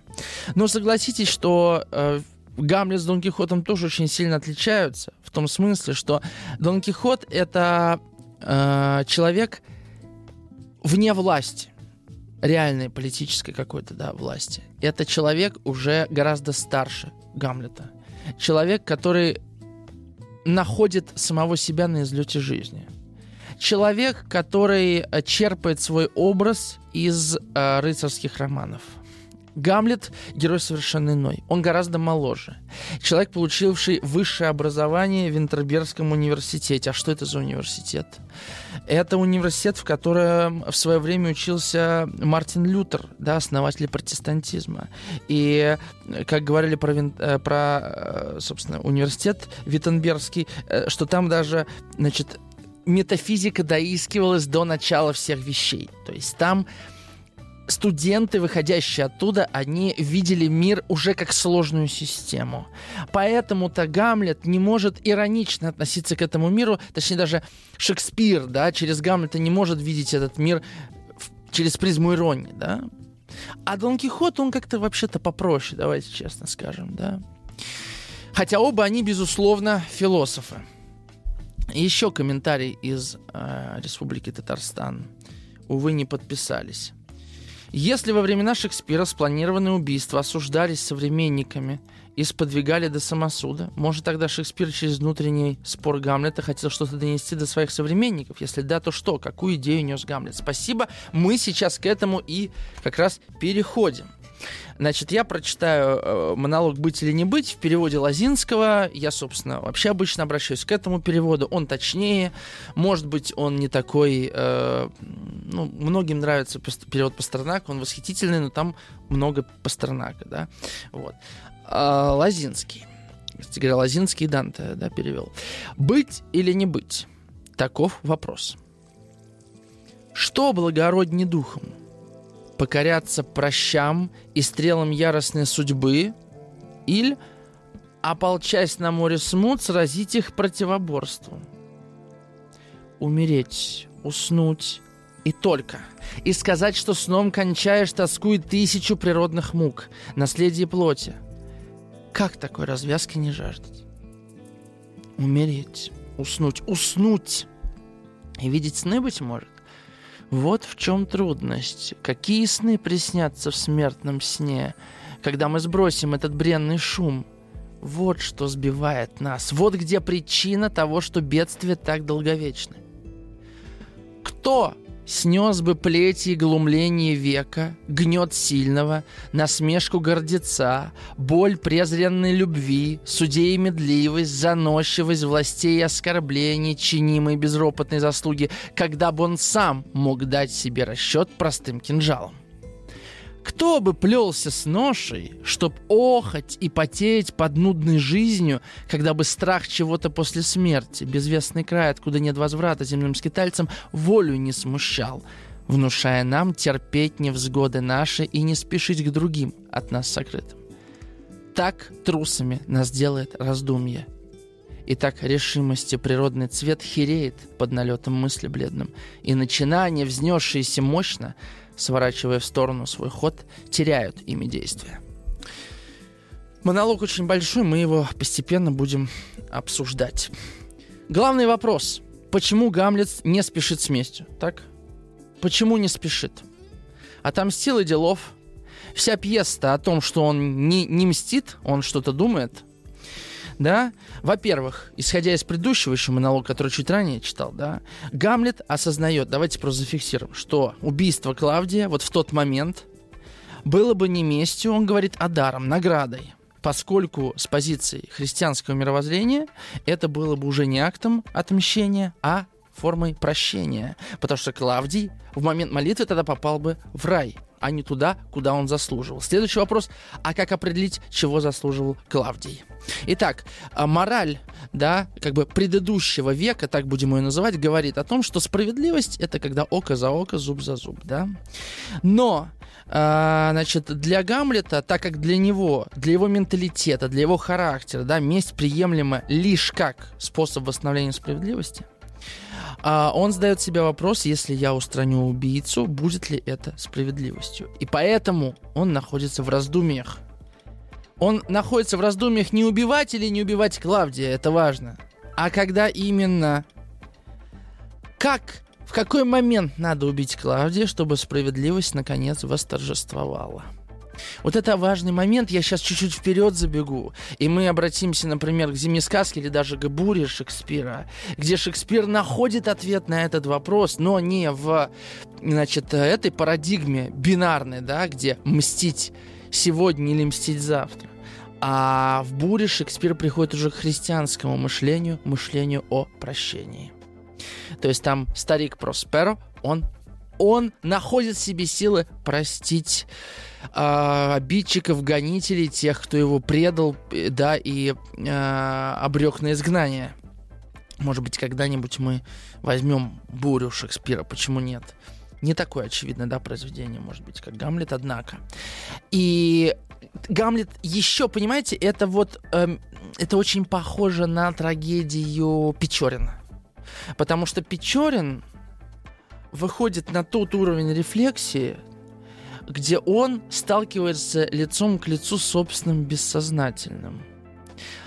Но согласитесь, что э, Гамлет с Дон Кихотом тоже очень сильно отличаются, в том смысле, что Дон Кихот это э, человек вне власти реальной политической какой-то, да, власти. Это человек уже гораздо старше Гамлета. Человек, который находит самого себя на излете жизни. Человек, который э, черпает свой образ из э, рыцарских романов. Гамлет – герой совершенно иной. Он гораздо моложе. Человек, получивший высшее образование в Винтербергском университете. А что это за университет? Это университет, в котором в свое время учился Мартин Лютер, да, основатель протестантизма. И, как говорили про, э, про э, собственно, университет Виттенбергский, э, что там даже, значит, метафизика доискивалась до начала всех вещей. То есть там студенты, выходящие оттуда, они видели мир уже как сложную систему. Поэтому-то Гамлет не может иронично относиться к этому миру, точнее даже Шекспир, да, через Гамлета не может видеть этот мир через призму иронии, да. А Дон Кихот, он как-то вообще-то попроще, давайте честно скажем, да. Хотя оба они, безусловно, философы. Еще комментарий из э, Республики Татарстан. Увы, не подписались. Если во времена Шекспира спланированные убийства осуждались современниками и сподвигали до самосуда, может тогда Шекспир через внутренний спор Гамлета хотел что-то донести до своих современников? Если да, то что? Какую идею нес Гамлет? Спасибо. Мы сейчас к этому и как раз переходим. Значит, я прочитаю э, монолог «Быть или не быть» в переводе Лазинского. Я, собственно, вообще обычно обращаюсь к этому переводу. Он точнее, может быть, он не такой... Э, ну, многим нравится перевод Пастернака, он восхитительный, но там много Пастернака, да. Вот. А, Лазинский. Кстати говоря, Лазинский Данте, да, перевел. «Быть или не быть?» Таков вопрос. Что благороднее духом – покоряться прощам и стрелам яростной судьбы, или, ополчась на море смут, сразить их противоборством. Умереть, уснуть и только. И сказать, что сном кончаешь, тоскует тысячу природных мук, наследие плоти. Как такой развязки не жаждать? Умереть, уснуть, уснуть. И видеть сны, быть может. Вот в чем трудность. Какие сны приснятся в смертном сне, когда мы сбросим этот бренный шум? Вот что сбивает нас. Вот где причина того, что бедствия так долговечны. Кто Снес бы плети и глумление века, гнет сильного, насмешку гордеца, боль презренной любви, судей медливость, заносчивость властей и оскорблений, чинимой безропотной заслуги, когда бы он сам мог дать себе расчет простым кинжалом. Кто бы плелся с ношей, чтоб охоть и потеть под нудной жизнью, когда бы страх чего-то после смерти, безвестный край, откуда нет возврата земным скитальцам, волю не смущал, внушая нам терпеть невзгоды наши и не спешить к другим от нас сокрытым. Так трусами нас делает раздумье. И так решимости природный цвет хереет под налетом мысли бледным, и начинания, взнесшиеся мощно, сворачивая в сторону свой ход, теряют ими действия. Монолог очень большой, мы его постепенно будем обсуждать. Главный вопрос. Почему Гамлет не спешит с местью? Так? Почему не спешит? Отомстил и делов. Вся пьеса о том, что он не, не мстит, он что-то думает – да, во-первых, исходя из предыдущего еще монолога, который чуть ранее читал, да, Гамлет осознает, давайте просто зафиксируем, что убийство Клавдия вот в тот момент было бы не местью, он говорит, а даром, наградой. поскольку с позиции христианского мировоззрения это было бы уже не актом отмщения, а формой прощения. Потому что Клавдий в момент молитвы тогда попал бы в рай, а не туда, куда он заслуживал. Следующий вопрос, а как определить, чего заслуживал Клавдий? Итак, а мораль, да, как бы предыдущего века, так будем ее называть, говорит о том, что справедливость это когда око за око, зуб за зуб, да. Но а, значит, для Гамлета, так как для него, для его менталитета, для его характера, да, месть приемлема лишь как способ восстановления справедливости, а, он задает себе вопрос, если я устраню убийцу, будет ли это справедливостью. И поэтому он находится в раздумьях. Он находится в раздумьях не убивать или не убивать Клавдия, это важно. А когда именно... Как, в какой момент надо убить Клавдия, чтобы справедливость наконец восторжествовала? Вот это важный момент, я сейчас чуть-чуть вперед забегу, и мы обратимся, например, к «Зимней сказке» или даже к «Буре» Шекспира, где Шекспир находит ответ на этот вопрос, но не в, значит, этой парадигме бинарной, да, где мстить сегодня или мстить завтра. А в «Буре» Шекспир приходит уже к христианскому мышлению, мышлению о прощении. То есть там старик Просперо, он он находит в себе силы простить э, обидчиков, гонителей, тех, кто его предал, да, и э, обрек на изгнание. Может быть, когда-нибудь мы возьмем бурю Шекспира, почему нет? Не такое очевидное, да, произведение, может быть, как Гамлет, однако. И Гамлет еще, понимаете, это вот, э, это очень похоже на трагедию Печорина. Потому что Печорин, выходит на тот уровень рефлексии, где он сталкивается лицом к лицу с собственным бессознательным.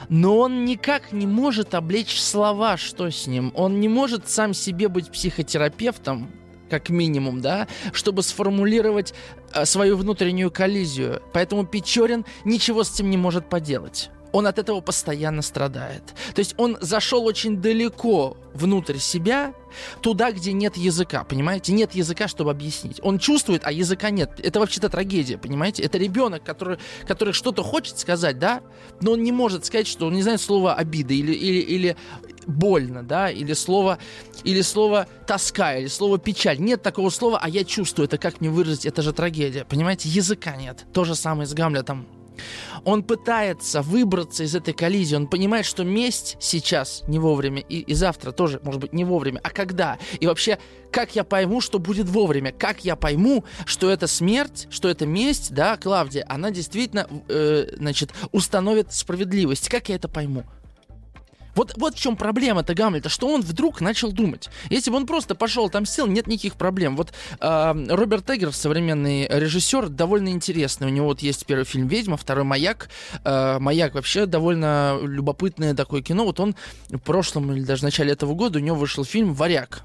Но он никак не может облечь слова, что с ним. Он не может сам себе быть психотерапевтом, как минимум, да, чтобы сформулировать э, свою внутреннюю коллизию. Поэтому Печорин ничего с этим не может поделать он от этого постоянно страдает. То есть он зашел очень далеко внутрь себя, туда, где нет языка, понимаете? Нет языка, чтобы объяснить. Он чувствует, а языка нет. Это вообще-то трагедия, понимаете? Это ребенок, который, который что-то хочет сказать, да, но он не может сказать, что он не знает слова обида или, или, или больно, да, или слово, или слово тоска, или слово печаль. Нет такого слова, а я чувствую, это как мне выразить, это же трагедия, понимаете? Языка нет. То же самое с Гамлетом. Он пытается выбраться из этой коллизии. Он понимает, что месть сейчас не вовремя, и, и завтра тоже, может быть, не вовремя. А когда? И вообще, как я пойму, что будет вовремя? Как я пойму, что это смерть, что это месть, да, Клавдия, она действительно, э, значит, установит справедливость? Как я это пойму? Вот, вот в чем проблема-то Гамлета, что он вдруг начал думать. Если бы он просто пошел там сел, нет никаких проблем. Вот э, Роберт Эггер, современный режиссер, довольно интересный. У него вот есть первый фильм «Ведьма», второй «Маяк». Э, «Маяк» вообще довольно любопытное такое кино. Вот он в прошлом или даже в начале этого года у него вышел фильм «Варяг»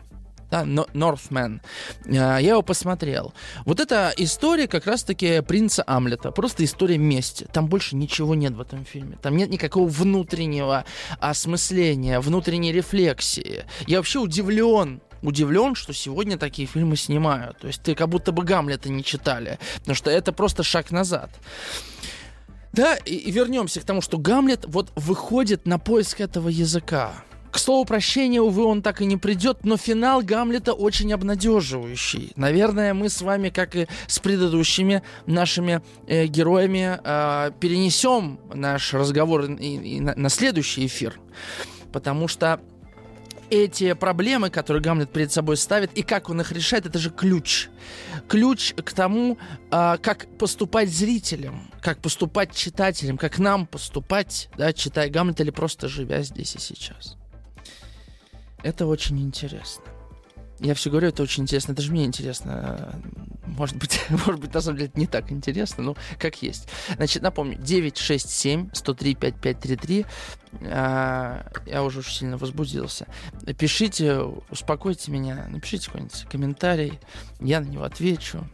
да, Northman. А, я его посмотрел. Вот эта история как раз-таки принца Амлета. Просто история мести. Там больше ничего нет в этом фильме. Там нет никакого внутреннего осмысления, внутренней рефлексии. Я вообще удивлен удивлен, что сегодня такие фильмы снимают. То есть ты как будто бы Гамлета не читали, потому что это просто шаг назад. Да, и, и вернемся к тому, что Гамлет вот выходит на поиск этого языка. К слову прощения, увы, он так и не придет, но финал Гамлета очень обнадеживающий. Наверное, мы с вами, как и с предыдущими нашими э, героями, э, перенесем наш разговор и, и на, на следующий эфир. Потому что эти проблемы, которые Гамлет перед собой ставит, и как он их решает, это же ключ. Ключ к тому, э, как поступать зрителям, как поступать читателям, как нам поступать, да, читая Гамлет или просто живя здесь и сейчас. Это очень интересно. Я все говорю, это очень интересно. Это же мне интересно. Может быть, может быть, на самом деле это не так интересно, но как есть. Значит, напомню, 967-103-5533. А, я уже очень сильно возбудился. Пишите, успокойте меня, напишите какой-нибудь комментарий, я на него отвечу.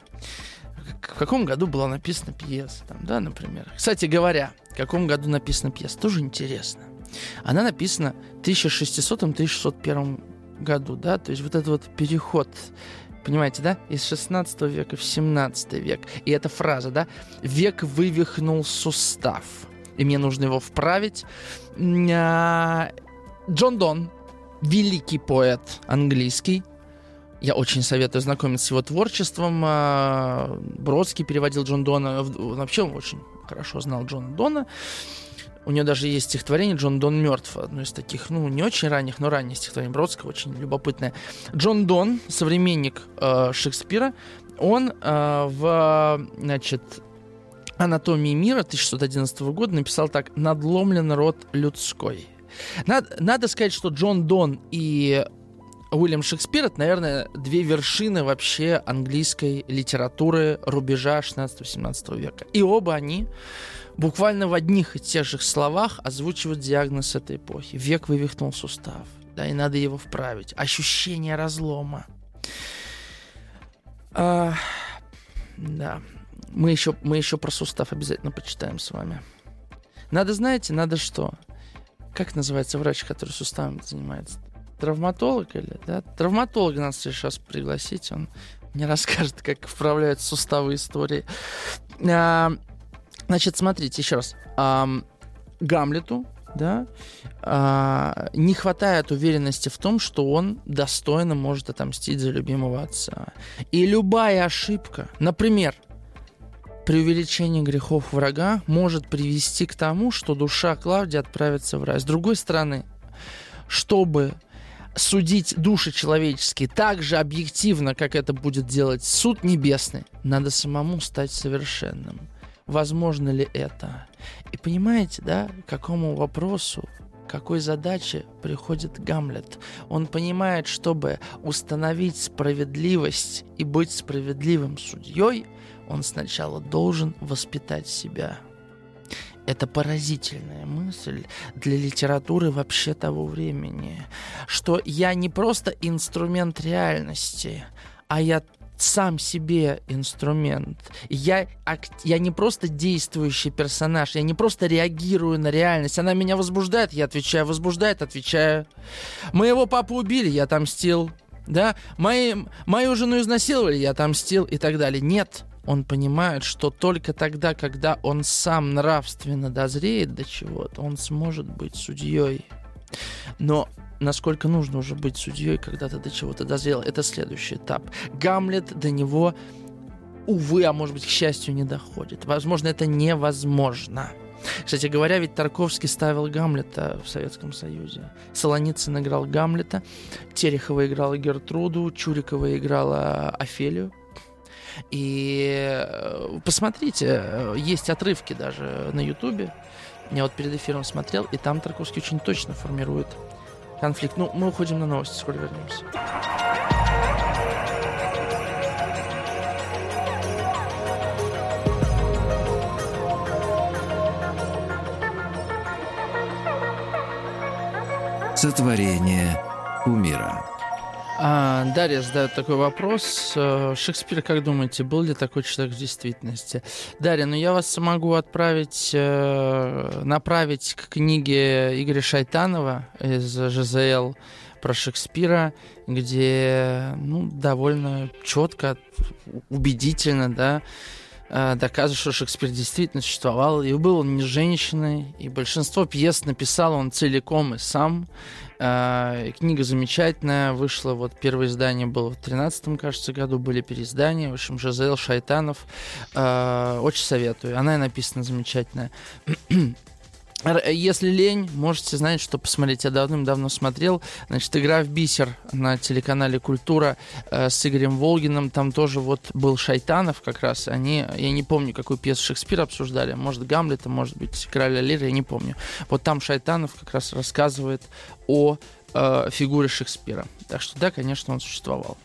В каком году была написана пьеса, там, да, например. Кстати говоря, в каком году написана пьеса, тоже интересно. Она написана в 1600-1601 году, да, то есть вот этот вот переход понимаете, да, из 16 века в 17 век. И эта фраза, да, век вывихнул сустав. и мне нужно его вправить. А, Джон Дон, великий поэт английский, я очень советую знакомиться с его творчеством. А, Бродский переводил Джон Дона. Вообще он очень хорошо знал Джона Дона. У него даже есть стихотворение «Джон Дон мертв», одно из таких, ну, не очень ранних, но раннее стихотворение Бродского, очень любопытное. Джон Дон, современник э, Шекспира, он э, в, значит, «Анатомии мира» 1611 года написал так «Надломлен род людской». Надо, надо сказать, что Джон Дон и Уильям Шекспир это, наверное, две вершины вообще английской литературы рубежа 16-17 века. И оба они буквально в одних и тех же словах озвучивают диагноз этой эпохи. Век вывихнул сустав, да, и надо его вправить. Ощущение разлома. А, да, мы еще, мы еще про сустав обязательно почитаем с вами. Надо, знаете, надо что? Как называется врач, который суставами занимается? травматолог или, да? Травматолога надо сейчас пригласить, он мне расскажет, как вправляют суставы истории. А, значит, смотрите, еще раз. А, Гамлету, да, а, не хватает уверенности в том, что он достойно может отомстить за любимого отца. И любая ошибка, например, преувеличение грехов врага может привести к тому, что душа Клавдии отправится в рай. С другой стороны, чтобы судить души человеческие так же объективно, как это будет делать суд небесный, надо самому стать совершенным. Возможно ли это? И понимаете, да, к какому вопросу, какой задаче приходит Гамлет? Он понимает, чтобы установить справедливость и быть справедливым судьей, он сначала должен воспитать себя – это поразительная мысль для литературы вообще того времени, что я не просто инструмент реальности, а я сам себе инструмент. Я, я не просто действующий персонаж, я не просто реагирую на реальность. Она меня возбуждает, я отвечаю, возбуждает, отвечаю. Моего папу убили, я отомстил. Да? Мои, мою жену изнасиловали, я отомстил и так далее. Нет он понимает, что только тогда, когда он сам нравственно дозреет до чего-то, он сможет быть судьей. Но насколько нужно уже быть судьей, когда ты до чего-то дозрел, это следующий этап. Гамлет до него, увы, а может быть, к счастью, не доходит. Возможно, это невозможно. Кстати говоря, ведь Тарковский ставил Гамлета в Советском Союзе. Солоницын играл Гамлета, Терехова играла Гертруду, Чурикова играла Офелию. И э, посмотрите, э, есть отрывки даже на Ютубе. Я вот перед эфиром смотрел, и там Тарковский очень точно формирует конфликт. Ну, мы уходим на новости, скоро вернемся. Сотворение умира. А, Дарья задает такой вопрос. Э, Шекспир, как думаете, был ли такой человек в действительности? Дарья, ну я вас могу отправить, э, направить к книге Игоря Шайтанова из ЖЗЛ про Шекспира, где ну, довольно четко, убедительно, да, доказывает, что Шекспир действительно существовал, и был он не женщиной, и большинство пьес написал он целиком и сам, а, книга замечательная, вышла, вот первое издание было в 13 кажется, году, были переиздания, в общем, Жазел Шайтанов, а, очень советую, она и написана замечательная. Если лень, можете знать, что посмотреть. Я давным-давно смотрел. Значит, игра в бисер на телеканале Культура э, с Игорем Волгиным. Там тоже вот был Шайтанов как раз. Они, я не помню, какую пьесу Шекспира обсуждали. Может, Гамлета, может быть, Короля Лира, я не помню. Вот там Шайтанов как раз рассказывает о э, фигуре Шекспира. Так что да, конечно, он существовал.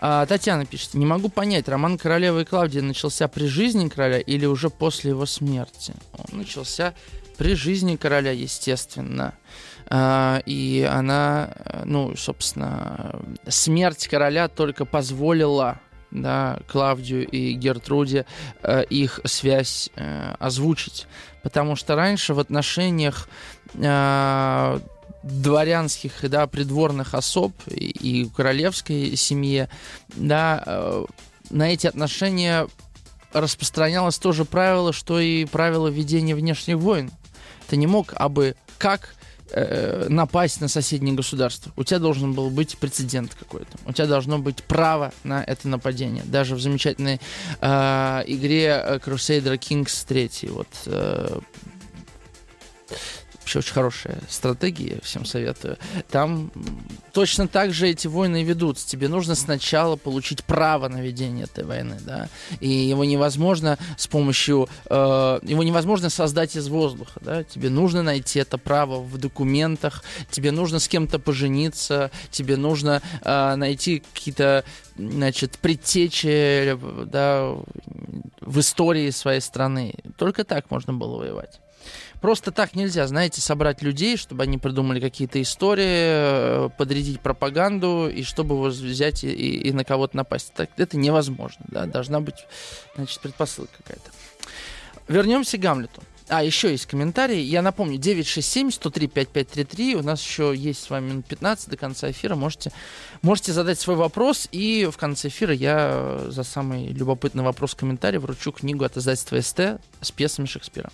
А, Татьяна пишет, не могу понять, роман Королевы и Клавдии начался при жизни короля или уже после его смерти? Он начался при жизни короля, естественно. А, и она, ну, собственно, смерть короля только позволила да, Клавдию и Гертруде э, их связь э, озвучить. Потому что раньше в отношениях э, дворянских да, придворных особ и, королевской семье да, э, на эти отношения распространялось то же правило, что и правило ведения внешних войн. Ты не мог абы как э, напасть на соседнее государство. У тебя должен был быть прецедент какой-то. У тебя должно быть право на это нападение. Даже в замечательной э, игре Crusader Kings 3. Вот э, вообще очень хорошая стратегия, всем советую. Там точно так же эти войны ведутся. Тебе нужно сначала получить право на ведение этой войны, да, и его невозможно с помощью, э, его невозможно создать из воздуха, да, тебе нужно найти это право в документах, тебе нужно с кем-то пожениться, тебе нужно э, найти какие-то, значит, предтечи, да, в истории своей страны. Только так можно было воевать. Просто так нельзя, знаете, собрать людей, чтобы они придумали какие-то истории, э, подрядить пропаганду, и чтобы его взять и, и, и на кого-то напасть. Так, это невозможно, да, должна быть, значит, предпосылка какая-то. Вернемся к Гамлету. А, еще есть комментарий. Я напомню, 967-103-5533. У нас еще есть с вами минут 15 до конца эфира. Можете, можете задать свой вопрос. И в конце эфира я за самый любопытный вопрос комментарий вручу книгу от издательства СТ с пьесами Шекспира.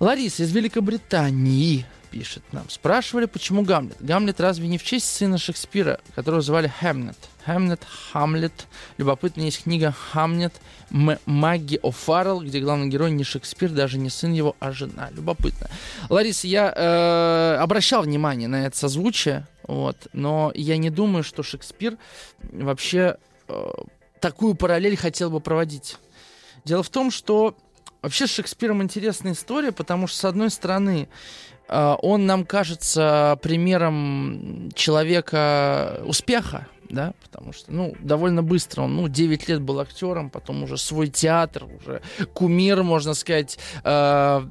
Лариса из Великобритании пишет нам. Спрашивали, почему Гамлет. Гамлет разве не в честь сына Шекспира, которого звали Хэмнет? Хэмнет, Хамлет. Любопытная есть книга Хамнет Магги О'Фаррелл, где главный герой не Шекспир, даже не сын его, а жена. Любопытно. Лариса, я э, обращал внимание на это созвучие, вот, но я не думаю, что Шекспир вообще э, такую параллель хотел бы проводить. Дело в том, что Вообще с Шекспиром интересная история, потому что, с одной стороны, э, он нам кажется примером человека успеха, да, потому что, ну, довольно быстро он, ну, 9 лет был актером, потом уже свой театр, уже кумир, можно сказать, э,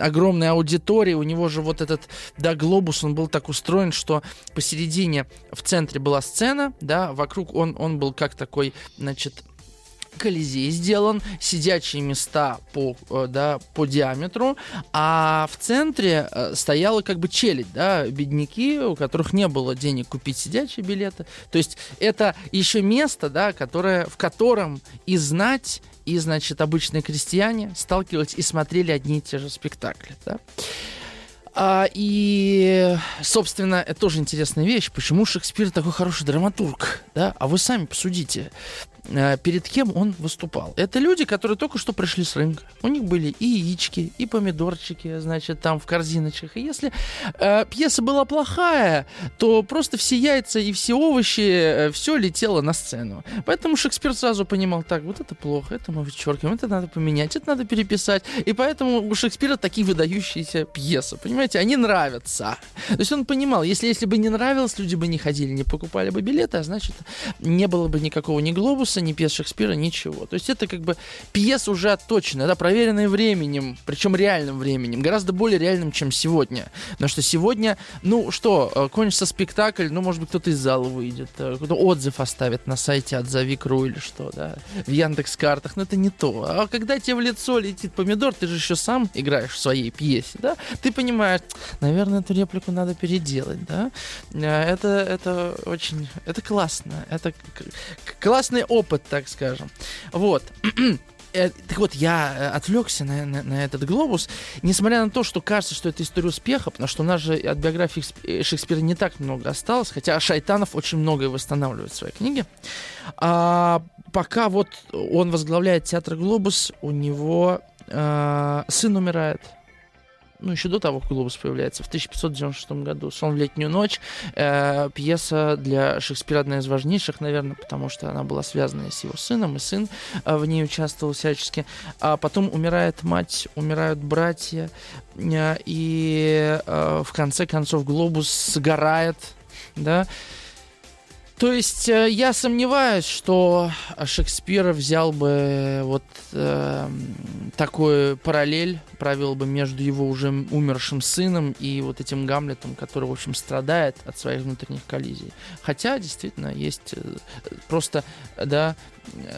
огромной аудитории, у него же вот этот, да, глобус, он был так устроен, что посередине, в центре была сцена, да, вокруг он, он был как такой, значит, Колизей сделан, сидячие места по, э, да, по диаметру, а в центре э, стояла как бы челядь, да, бедняки, у которых не было денег купить сидячие билеты. То есть это еще место, да, которое, в котором и знать, и, значит, обычные крестьяне сталкивались и смотрели одни и те же спектакли, да. А, и, собственно, это тоже интересная вещь. Почему Шекспир такой хороший драматург? Да? А вы сами посудите. Э, перед кем он выступал. Это люди, которые только что пришли с рынка. У них были и яички, и помидорчики, значит, там в корзиночках. И если э, пьеса была плохая, то просто все яйца и все овощи, э, все летело на сцену. Поэтому Шекспир сразу понимал, так, вот это плохо, это мы вычеркиваем, это надо поменять, это надо переписать. И поэтому у Шекспира такие выдающиеся пьесы, понимаете, они нравятся. То есть он понимал, если, если бы не нравилось, люди бы не ходили, не покупали бы билеты, а значит, не было бы никакого ни глобуса, Джойса, ни пьес Шекспира, ничего. То есть это как бы пьеса уже отточенная, да, проверенная временем, причем реальным временем, гораздо более реальным, чем сегодня. Потому что сегодня, ну что, э, кончится спектакль, ну, может быть, кто-то из зала выйдет, э, кто-то отзыв оставит на сайте отзови.ру или что, да, в Яндекс картах, но это не то. А когда тебе в лицо летит помидор, ты же еще сам играешь в своей пьесе, да, ты понимаешь, наверное, эту реплику надо переделать, да, э, это, это очень, это классно, это классный опыт опыт, так скажем. Вот. Э, так вот, я э, отвлекся на, на, на этот глобус, несмотря на то, что кажется, что это история успеха, потому что у нас же от биографии э, Шекспира не так много осталось, хотя Шайтанов очень многое восстанавливает в своей книге. А, пока вот он возглавляет театр Глобус, у него а, сын умирает ну, еще до того, как глобус появляется, в 1596 году. «Сон в летнюю ночь». Э, пьеса для Шекспира одна из важнейших, наверное, потому что она была связана с его сыном, и сын э, в ней участвовал всячески. А потом умирает мать, умирают братья, э, и э, в конце концов глобус сгорает, да, то есть э, я сомневаюсь, что Шекспир взял бы вот э, такой параллель, провел бы между его уже умершим сыном и вот этим Гамлетом, который, в общем, страдает от своих внутренних коллизий. Хотя, действительно, есть э, просто, да,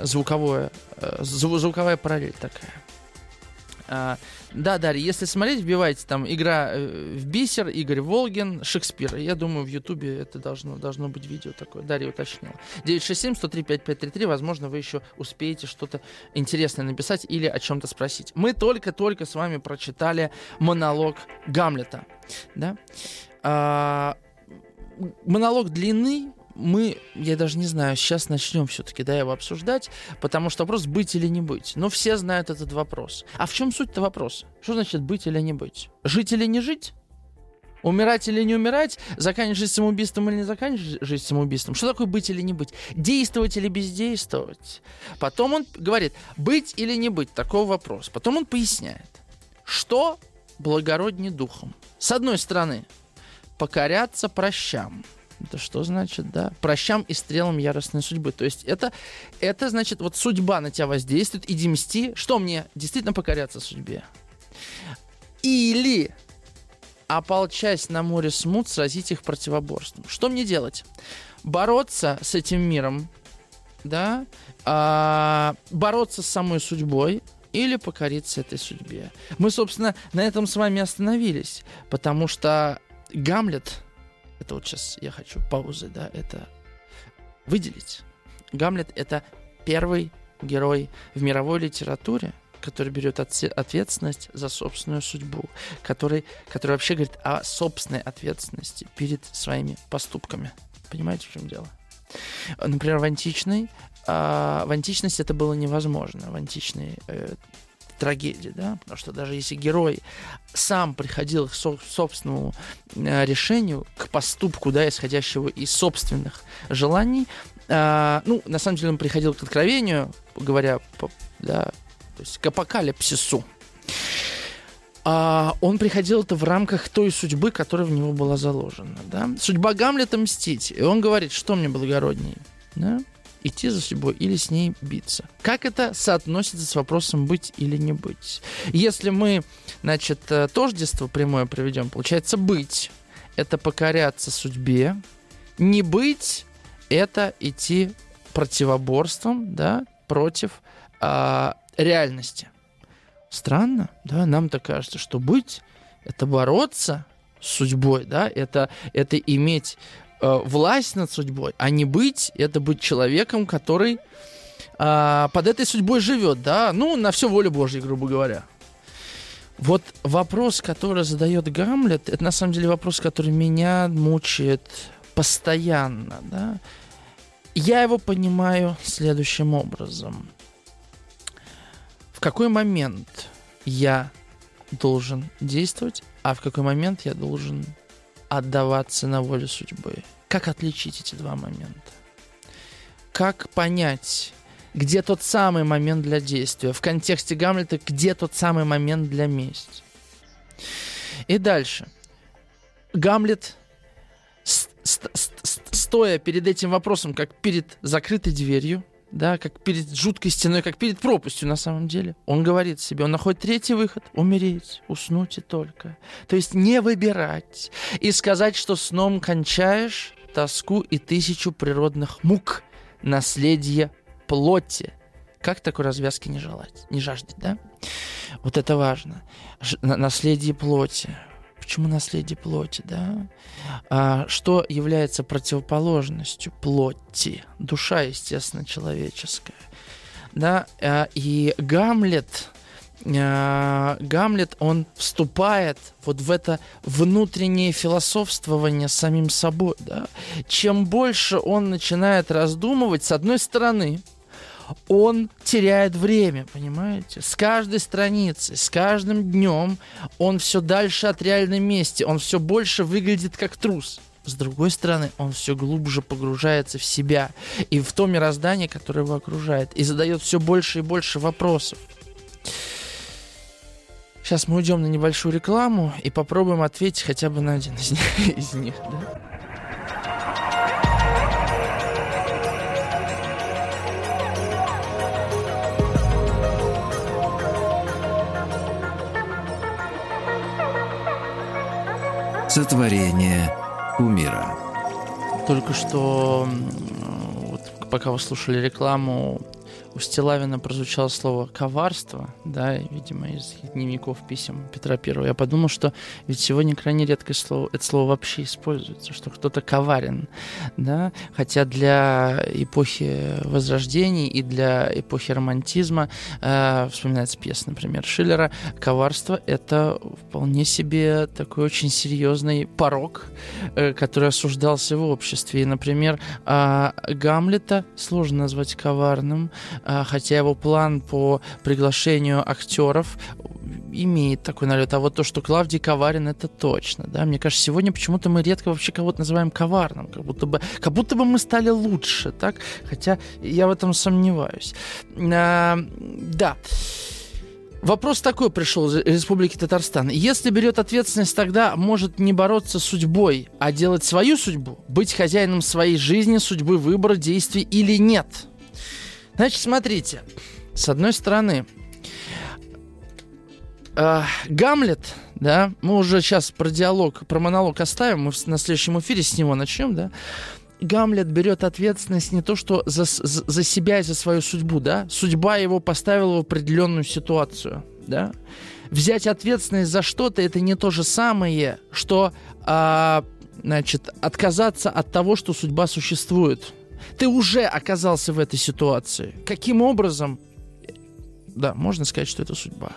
звуковое, э, звуковая параллель такая. Да, Дарья, если смотреть, вбивайте там игра э, в бисер, Игорь Волгин, Шекспир. Я думаю, в Ютубе это должно, должно быть видео такое. Дарья уточнила. 967-103-5533, возможно, вы еще успеете что-то интересное написать или о чем-то спросить. Мы только-только с вами прочитали монолог Гамлета. Да? А, монолог длины, мы, я даже не знаю, сейчас начнем все-таки, да, его обсуждать, потому что вопрос быть или не быть. Но все знают этот вопрос. А в чем суть-то вопроса? Что значит быть или не быть? Жить или не жить? Умирать или не умирать? Заканчивать жизнь самоубийством или не заканчивать жизнь самоубийством? Что такое быть или не быть? Действовать или бездействовать? Потом он говорит, быть или не быть? Такой вопрос. Потом он поясняет, что благороднее духом. С одной стороны, покоряться прощам – это что значит, да? Прощам и стрелам яростной судьбы. То есть это, это значит, вот судьба на тебя воздействует, иди мсти. Что мне? Действительно покоряться судьбе? Или ополчась на море смут, сразить их противоборством. Что мне делать? Бороться с этим миром, да? А, бороться с самой судьбой, или покориться этой судьбе. Мы, собственно, на этом с вами остановились, потому что Гамлет это вот сейчас я хочу паузы, да, это выделить. Гамлет — это первый герой в мировой литературе, который берет ответственность за собственную судьбу, который, который вообще говорит о собственной ответственности перед своими поступками. Понимаете, в чем дело? Например, в античной, а, в античности это было невозможно. В античной э, трагедии, да, потому что даже если герой сам приходил к собственному э, решению, к поступку, да, исходящего из собственных желаний, э, ну, на самом деле он приходил к откровению, говоря, по, да, то есть к апокалипсису, а он приходил это в рамках той судьбы, которая в него была заложена. Да? Судьба Гамлета мстить. И он говорит, что мне благородней. Да? Идти за судьбой или с ней биться. Как это соотносится с вопросом быть или не быть? Если мы, значит, э, тождество прямое проведем, получается быть – это покоряться судьбе, не быть – это идти противоборством, да, против а, реальности. Странно, да, нам-то кажется, что быть – это бороться с судьбой, да, это, это иметь э, власть над судьбой, а не быть, это быть человеком, который э, под этой судьбой живет, да, ну, на все волю Божьей, грубо говоря. Вот вопрос, который задает Гамлет, это на самом деле вопрос, который меня мучает постоянно, да. Я его понимаю следующим образом. В какой момент я должен действовать, а в какой момент я должен отдаваться на волю судьбы. Как отличить эти два момента? Как понять, где тот самый момент для действия? В контексте Гамлета, где тот самый момент для мести? И дальше. Гамлет, стоя перед этим вопросом, как перед закрытой дверью, да, как перед жуткой стеной, как перед пропастью на самом деле. Он говорит себе, он находит третий выход – умереть, уснуть и только. То есть не выбирать и сказать, что сном кончаешь тоску и тысячу природных мук, наследие плоти. Как такой развязки не желать, не жаждать, да? Вот это важно. Наследие плоти. Почему наследие плоти, да? А, что является противоположностью плоти? Душа, естественно, человеческая. Да, а, и Гамлет, а, Гамлет, он вступает вот в это внутреннее философствование самим собой, да. Чем больше он начинает раздумывать, с одной стороны, он теряет время, понимаете? С каждой страницей, с каждым днем он все дальше от реальной мести, он все больше выглядит как трус. С другой стороны, он все глубже погружается в себя и в то мироздание, которое его окружает, и задает все больше и больше вопросов. Сейчас мы уйдем на небольшую рекламу и попробуем ответить хотя бы на один из них. Из них да? Сотворение кумира. Только что, вот, пока вы слушали рекламу, у Стилавина прозвучало слово «коварство», да, видимо, из дневников писем Петра Первого, я подумал, что ведь сегодня крайне редкое слово, это слово вообще используется, что кто-то коварен, да, хотя для эпохи Возрождений и для эпохи романтизма, э, вспоминается пьеса, например, Шиллера, коварство — это вполне себе такой очень серьезный порог, э, который осуждался в обществе. И, например, э, Гамлета сложно назвать коварным, хотя его план по приглашению актеров имеет такой налет. А вот то, что Клавдий коварен, это точно. Да? Мне кажется, сегодня почему-то мы редко вообще кого-то называем коварным. Как будто бы, как будто бы мы стали лучше. Так? Хотя я в этом сомневаюсь. А, да. Вопрос такой пришел из Республики Татарстан. Если берет ответственность, тогда может не бороться с судьбой, а делать свою судьбу, быть хозяином своей жизни, судьбы, выбора, действий или нет. Значит, смотрите. С одной стороны, э, Гамлет, да, мы уже сейчас про диалог, про монолог оставим, мы на следующем эфире с него начнем, да. Гамлет берет ответственность не то что за, за, за себя и за свою судьбу, да, судьба его поставила в определенную ситуацию, да. Взять ответственность за что-то это не то же самое, что, а, значит, отказаться от того, что судьба существует. Ты уже оказался в этой ситуации. Каким образом? Да, можно сказать, что это судьба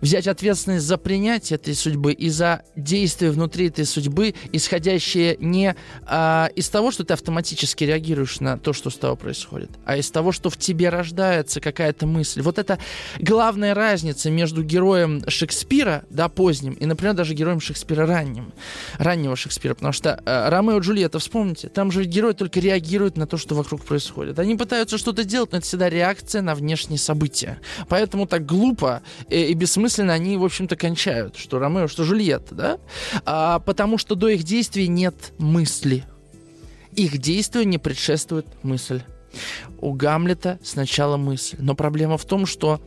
взять ответственность за принятие этой судьбы и за действия внутри этой судьбы, исходящие не а, из того, что ты автоматически реагируешь на то, что с тобой происходит, а из того, что в тебе рождается какая-то мысль. Вот это главная разница между героем Шекспира, да, поздним, и, например, даже героем Шекспира ранним, раннего Шекспира, потому что э, Ромео и Джульетта, вспомните, там же герой только реагирует на то, что вокруг происходит. Они пытаются что-то делать, но это всегда реакция на внешние события. Поэтому так глупо э, и бессмысленно они, в общем-то, кончают, что Ромео, что Жульетта, да? А, потому что до их действий нет мысли. Их действию не предшествует мысль. У Гамлета сначала мысль. Но проблема в том, что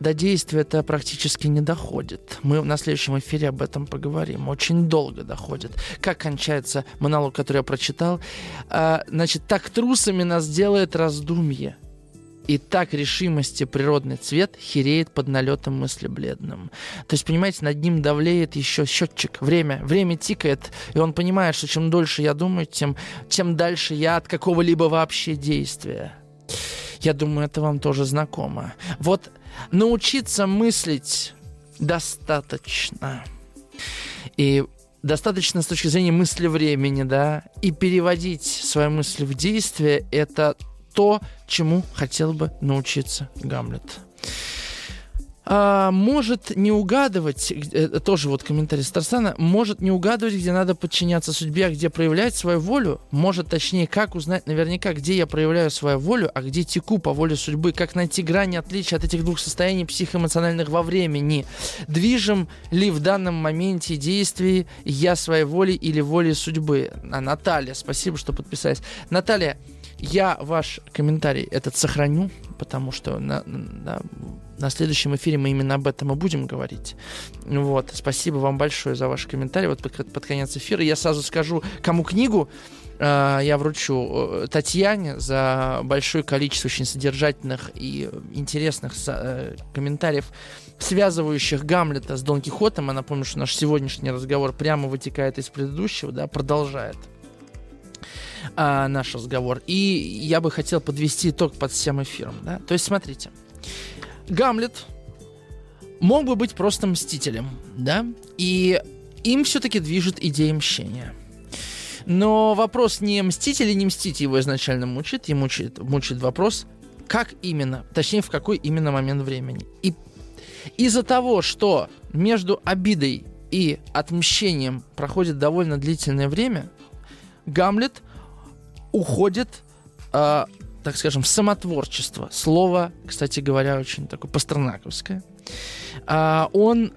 до действия это практически не доходит. Мы на следующем эфире об этом поговорим. Очень долго доходит. Как кончается монолог, который я прочитал? А, значит, так трусами нас делает раздумье. И так решимости природный цвет хереет под налетом мысли бледным. То есть, понимаете, над ним давлеет еще счетчик. Время. Время тикает, и он понимает, что чем дольше я думаю, тем, тем дальше я от какого-либо вообще действия. Я думаю, это вам тоже знакомо. Вот научиться мыслить достаточно. И достаточно с точки зрения мысли времени, да, и переводить свои мысли в действие, это то, чему хотел бы научиться Гамлет. А, может не угадывать, это тоже вот комментарий Старсана, может не угадывать, где надо подчиняться судьбе, а где проявлять свою волю, может точнее, как узнать наверняка, где я проявляю свою волю, а где теку по воле судьбы, как найти грани отличия от этих двух состояний психоэмоциональных во времени, движем ли в данном моменте действий я своей волей или волей судьбы. А, Наталья, спасибо, что подписались. Наталья, я ваш комментарий этот сохраню, потому что на, на, на следующем эфире мы именно об этом и будем говорить. Вот, спасибо вам большое за ваш комментарий. Вот под, под конец эфира я сразу скажу, кому книгу э, я вручу э, Татьяне за большое количество очень содержательных и интересных э, комментариев, связывающих Гамлета с Дон Кихотом. Я напомню, что наш сегодняшний разговор прямо вытекает из предыдущего, да, продолжает а, наш разговор. И я бы хотел подвести итог под всем эфиром. Да? То есть, смотрите. Гамлет мог бы быть просто мстителем, да? И им все-таки движет идея мщения. Но вопрос не мстить или не мстить его изначально мучит. Ему мучит, мучит вопрос, как именно, точнее, в какой именно момент времени. И из-за того, что между обидой и отмщением проходит довольно длительное время, Гамлет – уходит, э, так скажем, в самотворчество. Слово, кстати говоря, очень такое пастернаковское. Э, он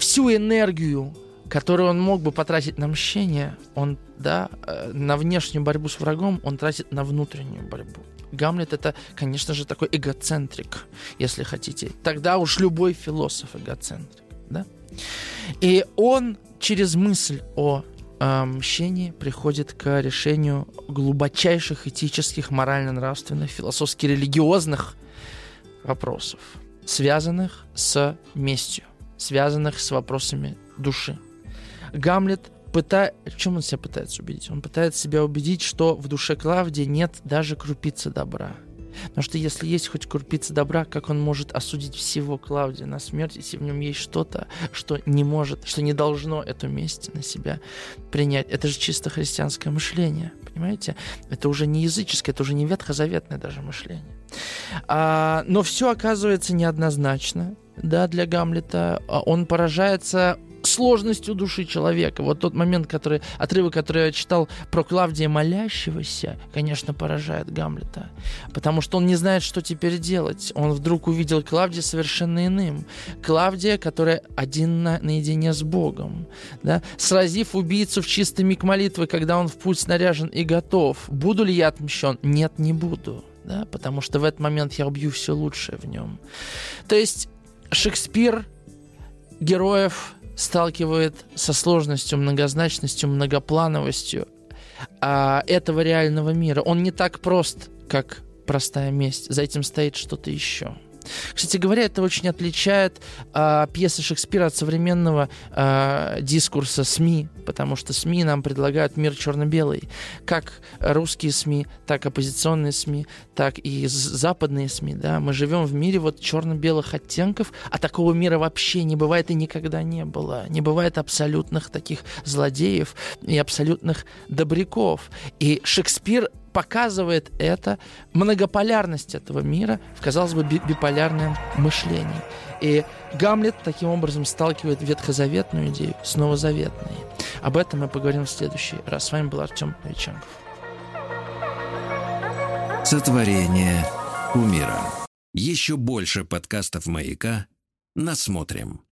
всю энергию, которую он мог бы потратить на мщение, он, да, э, на внешнюю борьбу с врагом, он тратит на внутреннюю борьбу. Гамлет это, конечно же, такой эгоцентрик, если хотите. Тогда уж любой философ эгоцентрик, да? И он через мысль о мщение приходит к решению глубочайших этических, морально-нравственных, философски-религиозных вопросов, связанных с местью, связанных с вопросами души. Гамлет пытает... Чем он себя пытается убедить? Он пытается себя убедить, что в душе Клавдии нет даже крупицы добра. Потому что если есть хоть крупица добра, как он может осудить всего Клавдия на смерть, если в нем есть что-то, что не может, что не должно эту месть на себя принять? Это же чисто христианское мышление, понимаете? Это уже не языческое, это уже не ветхозаветное даже мышление. А, но все оказывается неоднозначно да, для Гамлета. Он поражается сложностью души человека. Вот тот момент, который, отрывок, который я читал про Клавдия молящегося, конечно, поражает Гамлета. Потому что он не знает, что теперь делать. Он вдруг увидел Клавдия совершенно иным. Клавдия, которая один на, наедине с Богом. Да? Сразив убийцу в чистый миг молитвы, когда он в путь снаряжен и готов. Буду ли я отмщен? Нет, не буду. Да? Потому что в этот момент я убью все лучшее в нем. То есть Шекспир героев сталкивает со сложностью, многозначностью, многоплановостью а, этого реального мира. Он не так прост, как простая месть. За этим стоит что-то еще. Кстати говоря, это очень отличает э, пьесы Шекспира от современного э, дискурса СМИ, потому что СМИ нам предлагают мир черно-белый. Как русские СМИ, так оппозиционные СМИ, так и западные СМИ. Да? Мы живем в мире вот черно-белых оттенков, а такого мира вообще не бывает и никогда не было. Не бывает абсолютных таких злодеев и абсолютных добряков. И Шекспир показывает это многополярность этого мира в, казалось бы, биполярном мышлении. И Гамлет таким образом сталкивает ветхозаветную идею с новозаветной. Об этом мы поговорим в следующий раз. С вами был Артем Новиченков. Сотворение умира. Еще больше подкастов «Маяка» насмотрим.